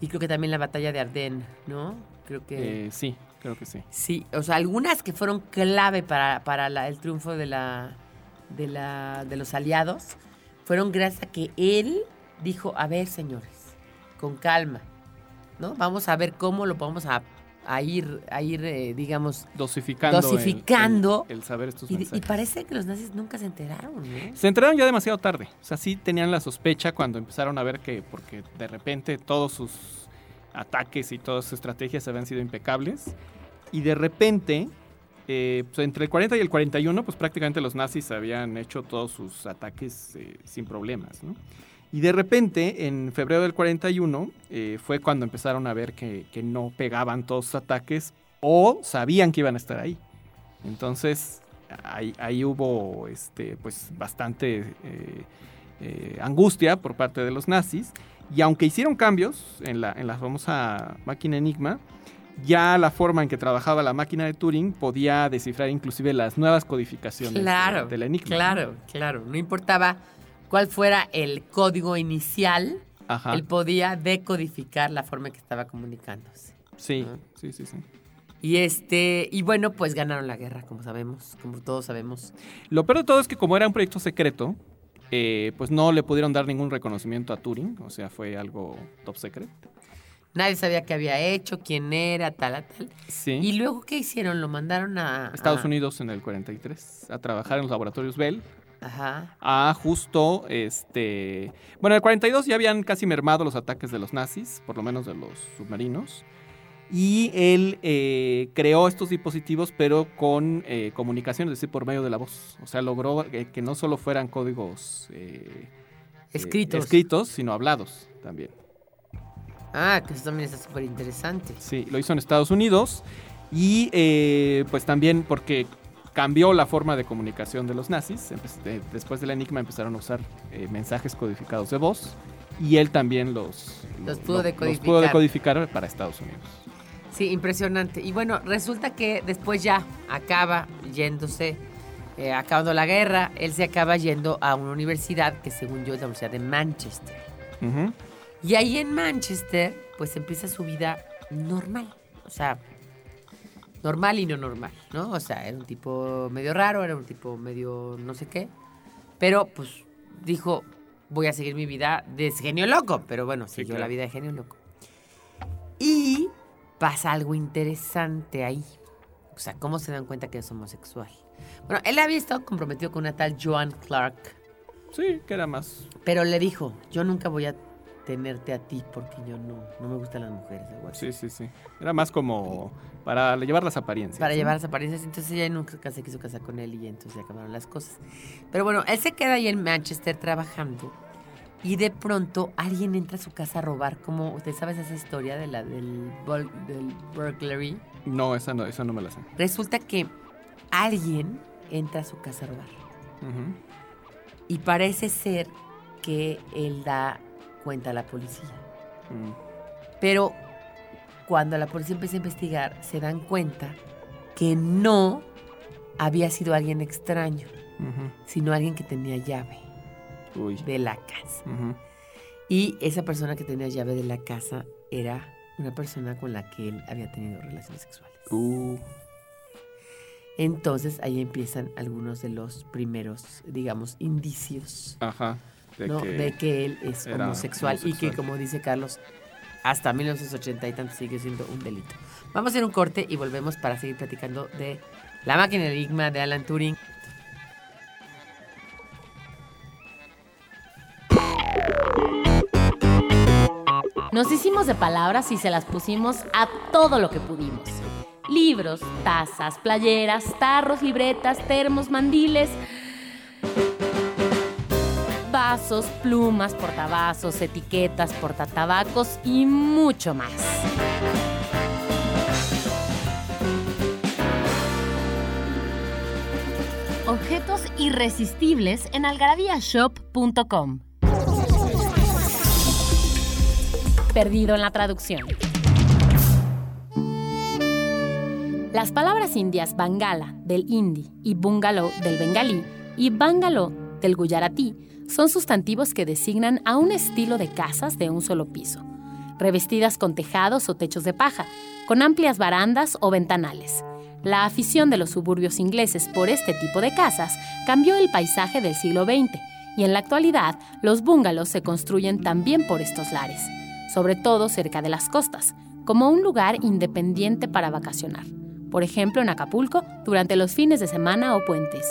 y creo que también la batalla de Ardennes, ¿no? Creo que Eh, sí, creo que sí. sí, o sea, algunas que fueron clave para, para la- el triunfo de, la, de, la, de los aliados fueron gracias a que él dijo, a ver, señores, con calma, ¿no? Vamos a ver cómo lo vamos a, a ir, a ir eh, digamos, Dosificando, el- Dosificando. El, el saber estos y, y parece que los nazis nunca se enteraron, ¿no? Se enteraron ya demasiado tarde. O sea, sí tenían la sospecha cuando empezaron a ver que, porque de repente todos sus ataques y todas sus estrategias habían sido impecables. Y de repente, eh, pues, entre el 40 y el 41, pues prácticamente los nazis habían hecho todos sus ataques eh, sin problemas, ¿no? Y de repente, en febrero del 41, eh, fue cuando empezaron a ver que, que no pegaban todos sus ataques o sabían que iban a estar ahí. Entonces, ahí, ahí hubo este, pues, bastante eh, eh, angustia por parte de los nazis. Y aunque hicieron cambios en la, en la famosa máquina Enigma, ya la forma en que trabajaba la máquina de Turing podía descifrar inclusive las nuevas codificaciones de- Claro, del Enigma. ¿no? claro, claro. No importaba cuál fuera el código inicial, Ajá. él podía decodificar la forma en que estaba comunicándose. Sí, Ajá. sí, sí, sí. Y este, y bueno, pues ganaron la guerra, como sabemos, como todos sabemos. Lo peor de todo es que como era un proyecto secreto, eh, pues no le pudieron dar ningún reconocimiento a Turing, o sea, fue algo top secret. Nadie sabía qué había hecho, quién era, tal, a tal. Sí. ¿Y luego qué hicieron? ¿Lo mandaron a...? Estados a- Unidos en el 43 a trabajar en los laboratorios Bell. Ajá. A justo, este... Bueno, en el 42 ya habían casi mermado los ataques de los nazis, por lo menos de los submarinos. Y él eh, creó estos dispositivos, pero con eh, comunicación, es decir, por medio de la voz. O sea, logró eh, que no solo fueran códigos eh, eh, Escritos. escritos, sino hablados también. Ah, que eso también está súper interesante. Sí, lo hizo en Estados Unidos y eh, pues también porque cambió la forma de comunicación de los nazis. De- después del enigma empezaron a usar eh, mensajes codificados de voz y él también los, Los lo- pudo lo- decodificar. pudo decodificar para Estados Unidos. Sí, impresionante. Y bueno, resulta que después ya acaba yéndose, eh, acabando la guerra, él se acaba yendo a una universidad que según yo es la Universidad de Manchester. Y ahí en Manchester, pues empieza su vida normal. O sea, normal y no normal, ¿no? O sea, era un tipo medio raro, era un tipo medio no sé qué. Pero pues dijo, voy a seguir mi vida de genio loco. Pero bueno, siguió claro. la vida de genio loco. Y pasa algo interesante ahí. O sea, ¿cómo se dan cuenta que es homosexual? Bueno, él había estado comprometido con una tal Joan Clark. Sí, que era más... Pero le dijo, yo nunca voy a tenerte a ti porque yo no, no me gustan las mujeres. algo así. Sí, sí, sí. Era más como para llevar las apariencias. Para llevar las apariencias. Entonces ella nunca se quiso casar con él y entonces acabaron las cosas. Pero bueno, él se queda ahí en Manchester trabajando y de pronto alguien entra a su casa a robar. Como, ¿usted sabes esa historia de la del, burglary? No, esa no, esa no me la sé. Resulta que alguien entra a su casa a robar. Y parece ser que él da cuenta la policía. Mm. Pero cuando la policía empieza a investigar, se dan cuenta que no había sido alguien extraño, sino alguien que tenía llave Uy. de la casa. Y esa persona que tenía llave de la casa era una persona con la que él había tenido relaciones sexuales. Uh. Entonces ahí empiezan algunos de los primeros, digamos, indicios Ajá. De ¿no? que... de que él es homosexual, y que, como dice Carlos, hasta 1980 y tanto sigue siendo un delito. Vamos a hacer un corte y volvemos para seguir platicando de La máquina del enigma de Alan Turing. Nos hicimos de palabras y se las pusimos a todo lo que pudimos. Libros, tazas, playeras, tarros, libretas, termos, mandiles, vasos, plumas, portavasos, etiquetas, portatabacos y mucho más. Objetos irresistibles en algarabíashop.com. Perdido en la traducción. Las palabras indias bangala del hindi y bungalow del bengalí y bungalow del guyaratí son sustantivos que designan a un estilo de casas de un solo piso, revestidas con tejados o techos de paja, con amplias barandas o ventanales. La afición de los suburbios ingleses por este tipo de casas cambió el paisaje del siglo XX y en la actualidad los bungalows se construyen también por estos lares, sobre todo cerca de las costas, como un lugar independiente para vacacionar, por ejemplo en Acapulco durante los fines de semana o puentes.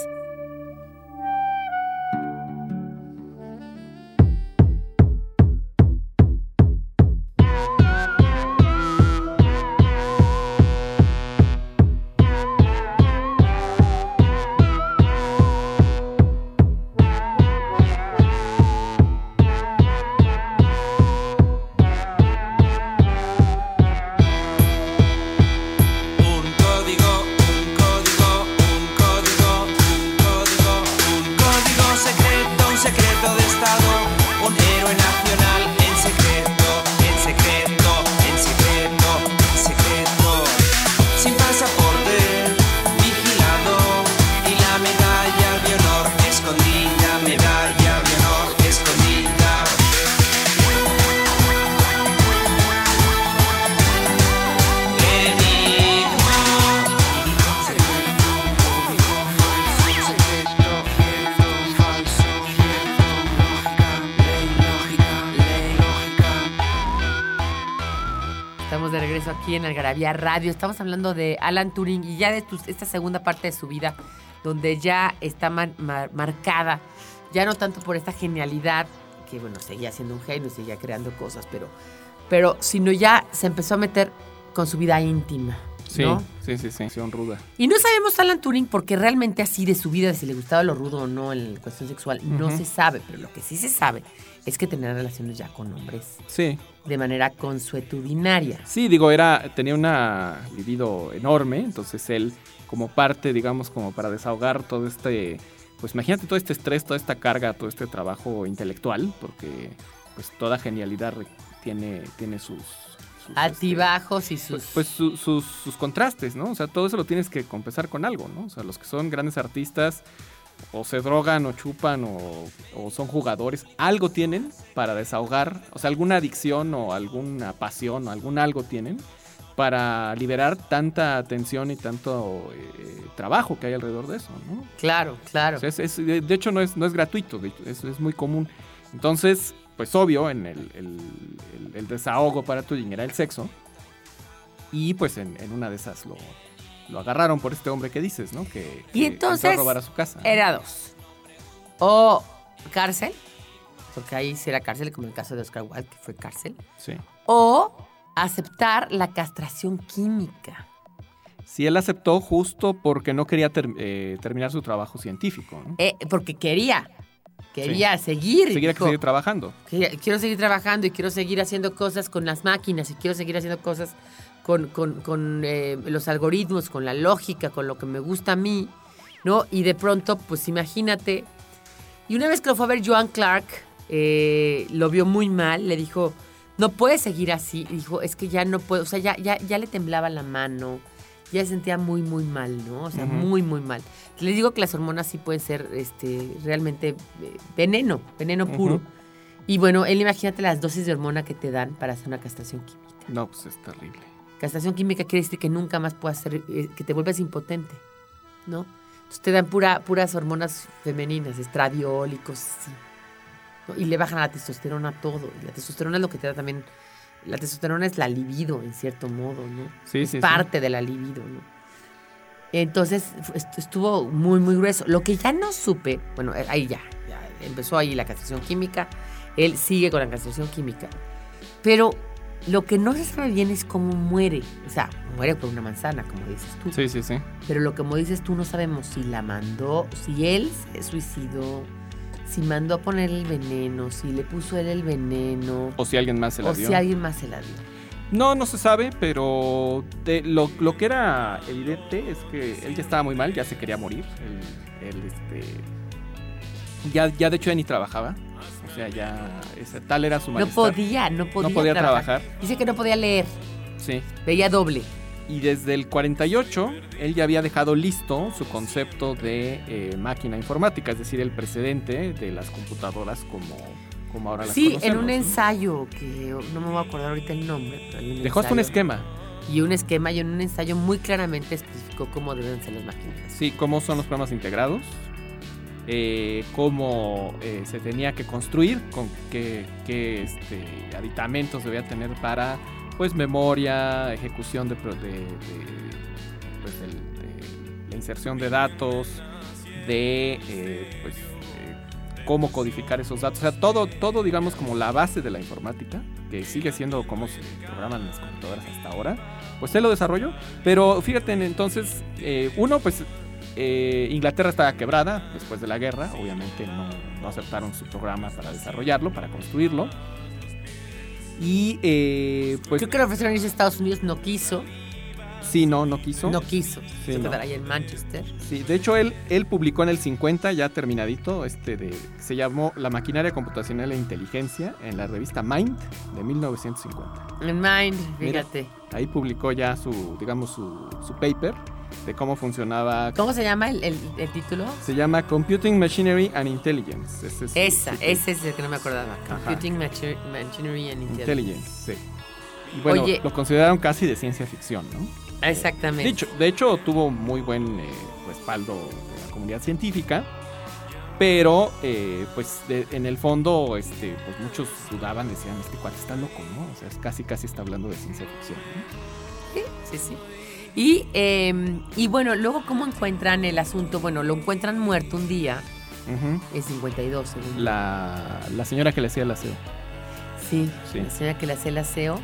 En Algarabía Radio. Estamos hablando de Alan Turing y ya de tu- esta segunda parte de su vida, donde ya está man- mar- marcada, ya no tanto por esta genialidad, que bueno, seguía siendo un genio, seguía creando cosas, pero, pero sino ya se empezó a meter con su vida íntima. Sí, ¿no? sí, sí, sí, son ruda. Y no sabemos Alan Turing porque realmente así de su vida, de si le gustaba lo rudo o no en cuestión sexual, no Ujú. se sabe. Pero lo que sí se sabe es que tenía relaciones ya con hombres Sí, de manera consuetudinaria. sí, digo, era, tenía una libido enorme, entonces él, como parte, digamos, como para desahogar todo este, pues imagínate todo este estrés, toda esta carga, todo este trabajo intelectual, porque pues toda genialidad tiene, tiene sus... sus, este, Altibajos y sus... Pues, pues su- sus, sus contrastes, ¿no? O sea, todo eso lo tienes que compensar con algo, ¿no? O sea, los que son grandes artistas o se drogan o chupan o, o son jugadores, algo tienen para desahogar, o sea, alguna adicción o alguna pasión o algún algo tienen para liberar tanta tensión y tanto eh, trabajo que hay alrededor de eso, ¿no? Claro, claro. O sea, es- es- de hecho, no es, no es gratuito, es, es muy común. Entonces, pues obvio, en el, el- el- el desahogo para Turing era el sexo. Y pues en, en una de esas lo, lo agarraron por este hombre que dices, ¿no? Que, Y que entonces, a robar a su casa. Era dos. O cárcel, porque ahí sí era cárcel, como en el caso de Oscar Wilde, que fue cárcel. Sí. O aceptar la castración química. Sí, él aceptó justo porque no quería ter- eh, terminar su trabajo científico, ¿no? Eh, porque quería. Quería seguir. Seguir, dijo, seguir trabajando. "Quería- quiero seguir trabajando y quiero seguir haciendo cosas con las máquinas y quiero seguir haciendo cosas con, con- con, eh, los algoritmos, con la lógica, con lo que me gusta a mí, ¿no? Y de pronto, pues imagínate. Y una vez que lo fue a ver Joan Clark, eh, lo vio muy mal, le dijo, no puedes seguir así. Y dijo, es que ya no puedo, o sea, ya, ya, ya le temblaba la mano, ya se sentía muy, muy mal, ¿no? O sea, muy, muy mal. Les digo que las hormonas sí pueden ser este, realmente eh, veneno, veneno puro. Y bueno, él imagínate las dosis de hormona que te dan para hacer una castración química. No, pues es terrible. Castración química quiere decir que nunca más puedas ser, eh, que te vuelvas impotente, ¿no? Entonces te dan pura, puras hormonas femeninas, estradiol y cosas así. ¿no? Y le bajan la testosterona a todo. Y la testosterona es lo que te da también. La testosterona es la libido, en cierto modo, ¿no? Sí, es sí, sí. parte de la libido, ¿no? Entonces estuvo muy, muy grueso. Lo que ya no supe, bueno, eh, ahí ya, ya empezó ahí la castración química. Él sigue con la castración química. Pero lo que no se sabe bien es cómo muere. O sea, muere por una manzana, como dices tú. Sí, sí, sí. Pero lo que como dices tú no sabemos si la mandó, si él se suicidó, si mandó a poner el veneno, si le puso él el veneno, O si alguien más se la o dio. si alguien más se la dio. No, no se sabe, pero de- lo, lo que era evidente es que él ya estaba muy mal, ya se quería morir. Él, él, este, ya, ya de hecho ya ni trabajaba. Sea, ya ese, tal era su No malestar. podía, no podía, No podía trabajar. Dice que no podía leer, Sí. veía doble. Y desde el 48, él ya había dejado listo su concepto de eh, máquina informática, es decir, el precedente de las computadoras como, como ahora las Sí, en conocemos, un ¿no? ensayo, que no me voy a acordar ahorita el nombre, pero hay un Dejó hasta un esquema. Y un esquema y en un ensayo muy claramente especificó cómo deben ser las máquinas. Sí, cómo son los programas integrados, eh, cómo eh, se tenía que construir, con qué, qué, este, aditamentos debía tener para pues memoria, ejecución de, de- de, pues, del- de la inserción de datos, de eh, pues, cómo codificar esos datos. O sea, todo, todo, digamos, como la base de la informática, que sigue siendo cómo se programan las computadoras hasta ahora, pues él lo desarrolló. Pero fíjate, entonces, uno, pues eh, Inglaterra estaba quebrada después de la guerra, obviamente no, no aceptaron su programa para desarrollarlo, para construirlo. Y eh, pues Creo que le ofrecieron irse a Estados Unidos, no quiso, sí, no, no quiso. no quiso. Sí, se no. quedará ahí en Manchester. Sí, de hecho él, él publicó en el 50, ya terminadito, este de, se llamó La maquinaria computacional e inteligencia en la revista Mind de 1950. En Mind, Mira. fíjate. Ahí publicó ya su, digamos, su, su paper de cómo funcionaba. ¿Cómo se llama el, el- el título? Se llama Computing Machinery and Intelligence. Ese es Esa, ese es el que no me acordaba. Computing Machi- Machinery and Intelligence. Intelligence, sí. Y bueno, Oye. lo consideraron casi de ciencia ficción, ¿no? Exactamente. De hecho, tuvo muy buen eh, respaldo de la comunidad científica. Pero, eh, pues de- en el fondo, este, pues muchos dudaban, decían, este cuate está loco, ¿no? O sea, es casi, casi está hablando de ciencia ficción. ¿no? Sí, sí. Y, eh, y bueno, luego, ¿cómo encuentran el asunto? Bueno, lo encuentran muerto un día, Ujú. en 52, según la, la señora que le hacía el aseo. Sí, Sí. la señora que le hacía el aseo.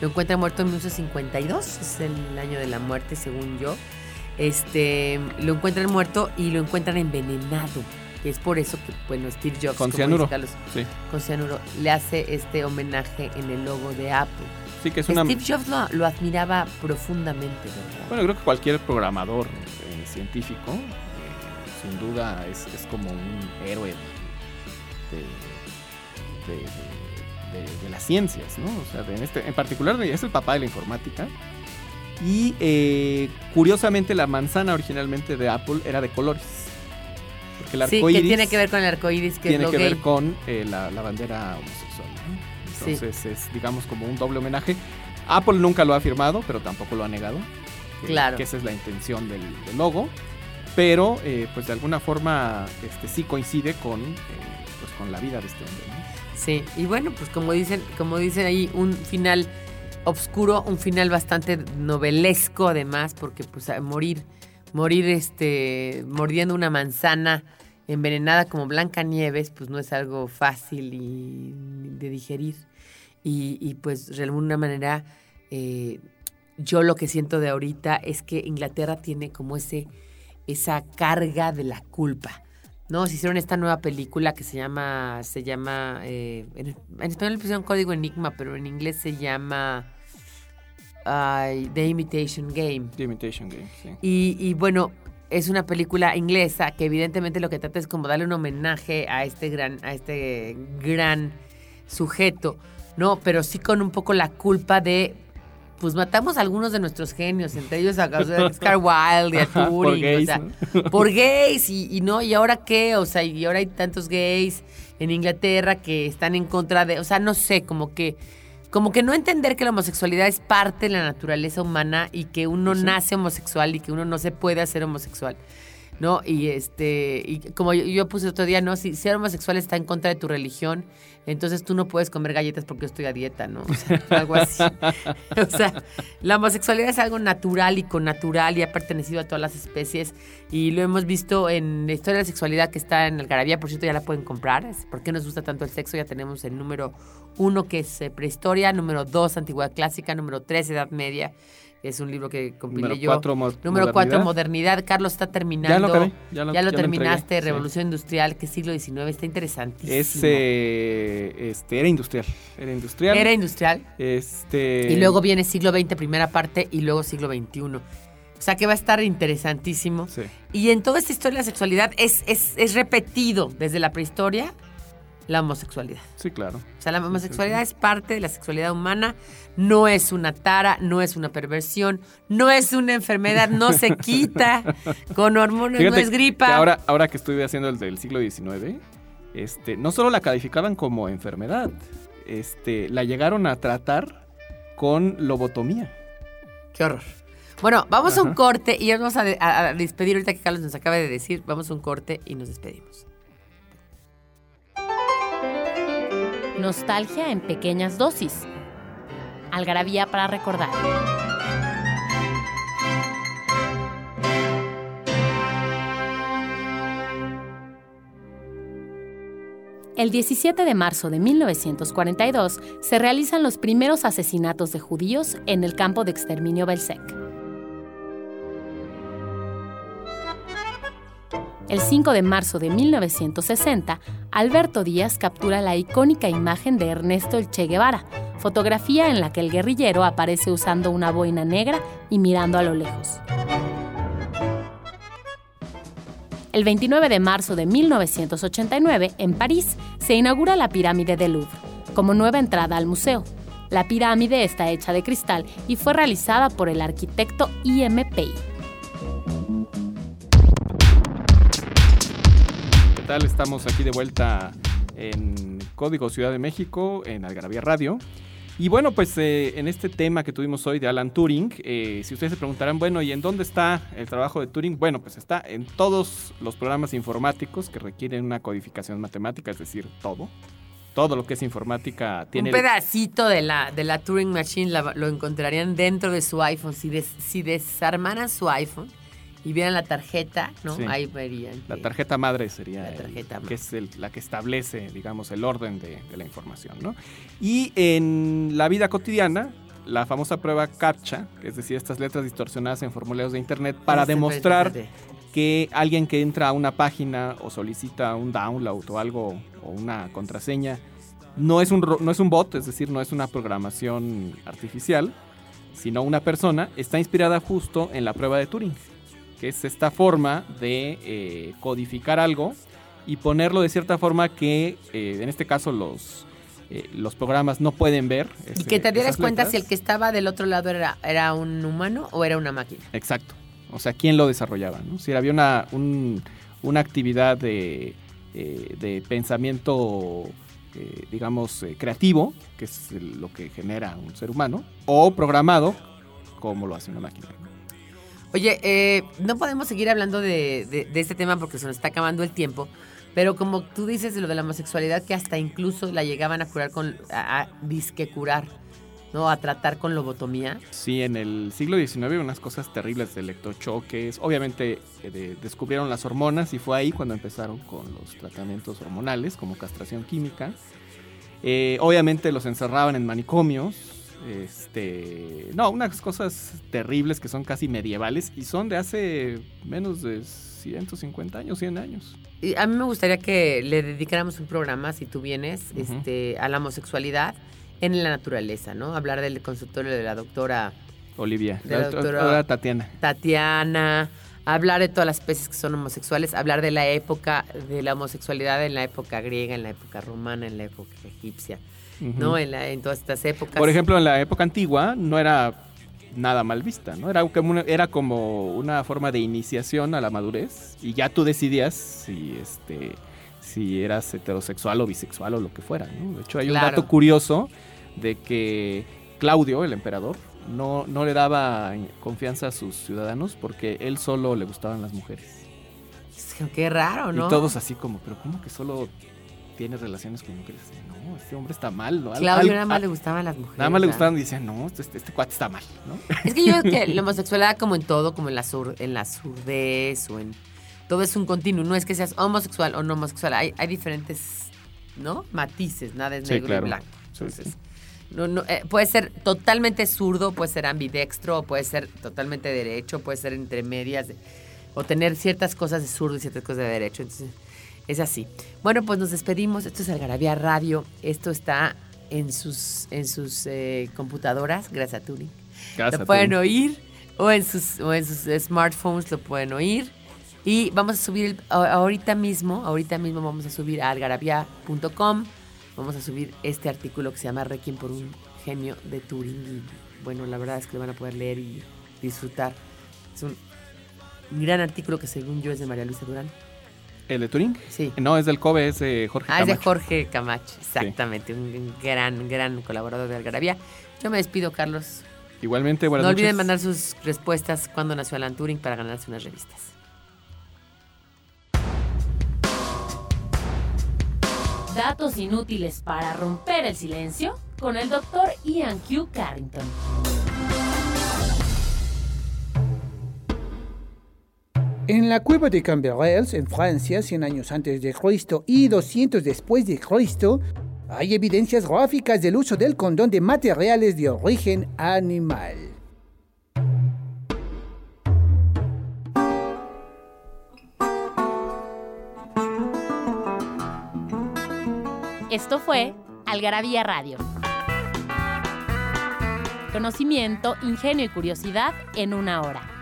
Lo encuentra muerto en 1952, es el año de la muerte, según yo. Este, lo encuentran muerto y lo encuentran envenenado. Y es por eso que, bueno, Steve Jobs, Con como cianuro. dice Carlos, Sí. con cianuro, le hace este homenaje en el logo de Apple. Sí, que es una... Steve Jobs lo, lo admiraba profundamente, ¿verdad? Bueno, creo que cualquier programador eh, científico, eh, sin duda, es, es como un héroe de, de- de- de- de las ciencias, ¿no? O sea, en, este, en particular es el papá de la informática. Y eh, curiosamente la manzana originalmente de Apple era de colores. Porque el sí, que tiene que ver con el arco iris, que tiene es lo que gay. ver con la, la bandera homosexual. Entonces es, digamos, como un doble homenaje. Apple nunca lo ha afirmado, pero tampoco lo ha negado. que- Claro. Que esa es la intención del, del logo. Pero, eh, pues de alguna forma, este sí coincide con, eh, pues, con la vida de este hombre. ¿no? Sí, y bueno, pues como dicen, como dicen ahí, un final oscuro, un final bastante novelesco además, porque pues morir, morir este, mordiendo una manzana envenenada como Blanca Nieves, pues no es algo fácil y de digerir. Y, y, pues de alguna manera, eh, yo lo que siento de ahorita es que Inglaterra tiene como ese, esa carga de la culpa. No, se hicieron esta nueva película que se llama, se llama, eh, en, en español le pusieron código enigma, pero en inglés se llama The Imitation Game. The Imitation Game, sí. Y, y bueno, es una película inglesa que evidentemente lo que trata es como darle un homenaje a este gran, a este gran sujeto, ¿no? Pero sí con un poco la culpa de, pues matamos a algunos de nuestros genios, entre ellos a, Oscar Wilde y a por Turing, gays, o sea, ¿no? por gays y, y no, y ahora qué, o sea, y ahora hay tantos gays en Inglaterra que están en contra de, o sea, no sé, como que como que no entender que la homosexualidad es parte de la naturaleza humana y que uno Sí. nace homosexual y que uno no se puede hacer homosexual. ¿No? Y este, y como yo, puse otro día, ¿no? Si ser homosexual está en contra de tu religión, entonces tú no puedes comer galletas porque yo estoy a dieta, ¿no? O sea, algo así. o sea, la homosexualidad es algo natural y connatural y ha pertenecido a todas las especies. Y lo hemos visto en la historia de la sexualidad que está en Algarabía, por cierto, ya la pueden comprar. ¿Por qué nos gusta tanto el sexo? Ya tenemos el número uno, que es eh, prehistoria, número dos, antigüedad clásica, número tres, edad media. Es un libro que compilé Número yo. cuatro, número cuatro, modernidad. modernidad. Carlos está terminando. Ya lo acabé, ya lo- ya lo ya lo terminaste, entregué, sí. Revolución Industrial, que siglo XIX, está interesantísimo. Es, eh, este, era industrial. Era industrial. Era industrial. este, Y luego viene siglo XX, primera parte, y luego siglo XXI. O sea que va a estar interesantísimo. Sí. Y en toda esta historia de la sexualidad es, es, es repetido desde la prehistoria la homosexualidad. Sí, claro. O sea, la homosexualidad es parte de la sexualidad humana, no es una tara, no es una perversión, no es una enfermedad, no se quita con hormonas, no es que gripa. ahora, ahora que estuve haciendo el del siglo XIX, este, no solo la calificaban como enfermedad, este, la llegaron a tratar con lobotomía. Qué horror. Bueno, vamos a un corte y vamos a- a despedir ahorita que Carlos nos acaba de decir. Vamos a un corte y nos despedimos. Nostalgia en pequeñas dosis. Algarabía para recordar. El 17 de marzo de 1942 se realizan los primeros asesinatos de judíos en el campo de exterminio Belzec. El 5 de marzo de 1960, Alberto Díaz captura la icónica imagen de Ernesto El Che Guevara, fotografía en la que el guerrillero aparece usando una boina negra y mirando a lo lejos. El 29 de marzo de 1989, en París, se inaugura la pirámide del Louvre, como nueva entrada al museo. La pirámide está hecha de cristal y fue realizada por el arquitecto IMPI. Tal? Estamos aquí de vuelta en Código Ciudad de México, en Algarabía Radio. Y bueno, pues eh, en este tema que tuvimos hoy de Alan Turing, eh, si ustedes se preguntarán, bueno, ¿y en dónde está el trabajo de Turing? Bueno, pues está en todos los programas informáticos que requieren una codificación matemática, es decir, todo. Todo lo que es informática tiene... Un pedacito de la, de la Turing Machine la- lo encontrarían dentro de su iPhone. Si, des- si desarmaran su iPhone y vieran la tarjeta, ¿no? Sí. Ahí verían. La tarjeta madre sería La el- tarjeta madre. que es el- la que establece, digamos, el orden de, de la información, ¿no? Y en la vida cotidiana, la famosa prueba CAPTCHA, es decir, estas letras distorsionadas en formularios de internet para Este, demostrar que alguien que entra a una página o solicita un download o algo o una contraseña no es un no es un bot, es decir, no es una programación artificial, sino una persona, está inspirada justo en la prueba de Turing, que es esta forma de eh, codificar algo y ponerlo de cierta forma que, eh, en este caso, los, eh, los programas no pueden ver. Y que te dieras cuenta si el que estaba del otro lado era, era un humano o era una máquina. Exacto. O sea, ¿quién lo desarrollaba? ¿no? Si había una, un- una actividad de, de pensamiento, digamos, creativo, que es lo que genera un ser humano, o programado, como lo hace una máquina. Oye, eh, no podemos seguir hablando de, este tema porque se nos está acabando el tiempo, pero como tú dices de lo de la homosexualidad, que hasta incluso la llegaban a curar con, a, a disque curar, ¿no? A tratar con lobotomía. Sí, en el siglo XIX unas cosas terribles de electrochoques. Obviamente eh, de- descubrieron las hormonas y fue ahí cuando empezaron con los tratamientos hormonales, como castración química. Eh, obviamente los encerraban en manicomios. Este, no, unas cosas terribles que son casi medievales y son de hace menos de 150 años, 100 años. Y a mí me gustaría que le dedicáramos un programa, si tú vienes, este, a la homosexualidad en la naturaleza, ¿no? Hablar del consultorio de la doctora Olivia, De la la doctora doctora- Tatiana. Tatiana, hablar de todas las especies que son homosexuales, hablar de la época de la homosexualidad en la época griega, en la época romana, en la época egipcia, ¿no? En, la- en todas estas épocas. Por ejemplo, en la época antigua no era nada mal vista, ¿no? Era como una, era como una forma de iniciación a la madurez y ya tú decidías si este si eras heterosexual o bisexual o lo que fuera, ¿no? De hecho, hay un dato curioso de que Claudio, el emperador, no, no le daba confianza a sus ciudadanos porque él solo le gustaban las mujeres. Qué raro, ¿no? Y todos así como, pero ¿cómo que solo tienes relaciones con mujeres? No, este hombre está mal, ¿no? Claudio nada más al- le gustaban las mujeres. Nada más le gustaban y decían, no, este, este cuate está mal, ¿no? Es que yo creo que la homosexualidad, como en todo, como en la, sur, en la surdez o en. Todo es un continuo. No es que seas homosexual o no homosexual. Hay, hay diferentes, ¿no? Matices. Nada es Sí, negro claro. y blanco. Sí, Entonces, sí. No, no, eh, puede ser totalmente zurdo, puede ser ambidextro, puede ser totalmente derecho, puede ser entre medias. de- o tener ciertas cosas de zurdo y ciertas cosas de derecho. Entonces, es así. Bueno, pues nos despedimos. Esto es Algarabía Radio. Esto está en sus, en sus eh, computadoras, gracias a Turing Gracias lo pueden oír. O en sus o en sus smartphones lo pueden oír. Y vamos a subir el- ahorita mismo ahorita mismo vamos a subir a algarabia.com vamos a subir este artículo que se llama Requiem por un genio de Turing y bueno la verdad es que lo van a poder leer y disfrutar. Es un gran artículo que según yo es de María Luisa Durán ¿El de Turing? sí No, es del COBE, es de Jorge Ah, es de Camacho. Jorge Camacho, exactamente, un gran, gran colaborador de Algarabía. Yo me despido, Carlos. Igualmente, buenas no noches. olviden mandar sus respuestas cuando nació Alan Turing para ganarse unas revistas. Datos inútiles para romper el silencio con el doctor Ian Q. Carrington. En la cueva de Camberels, en Francia, 100 años antes de Cristo y 200 después de Cristo, hay evidencias gráficas del uso del condón de materiales de origen animal. Esto fue Algarabía Radio. Conocimiento, ingenio y curiosidad en una hora.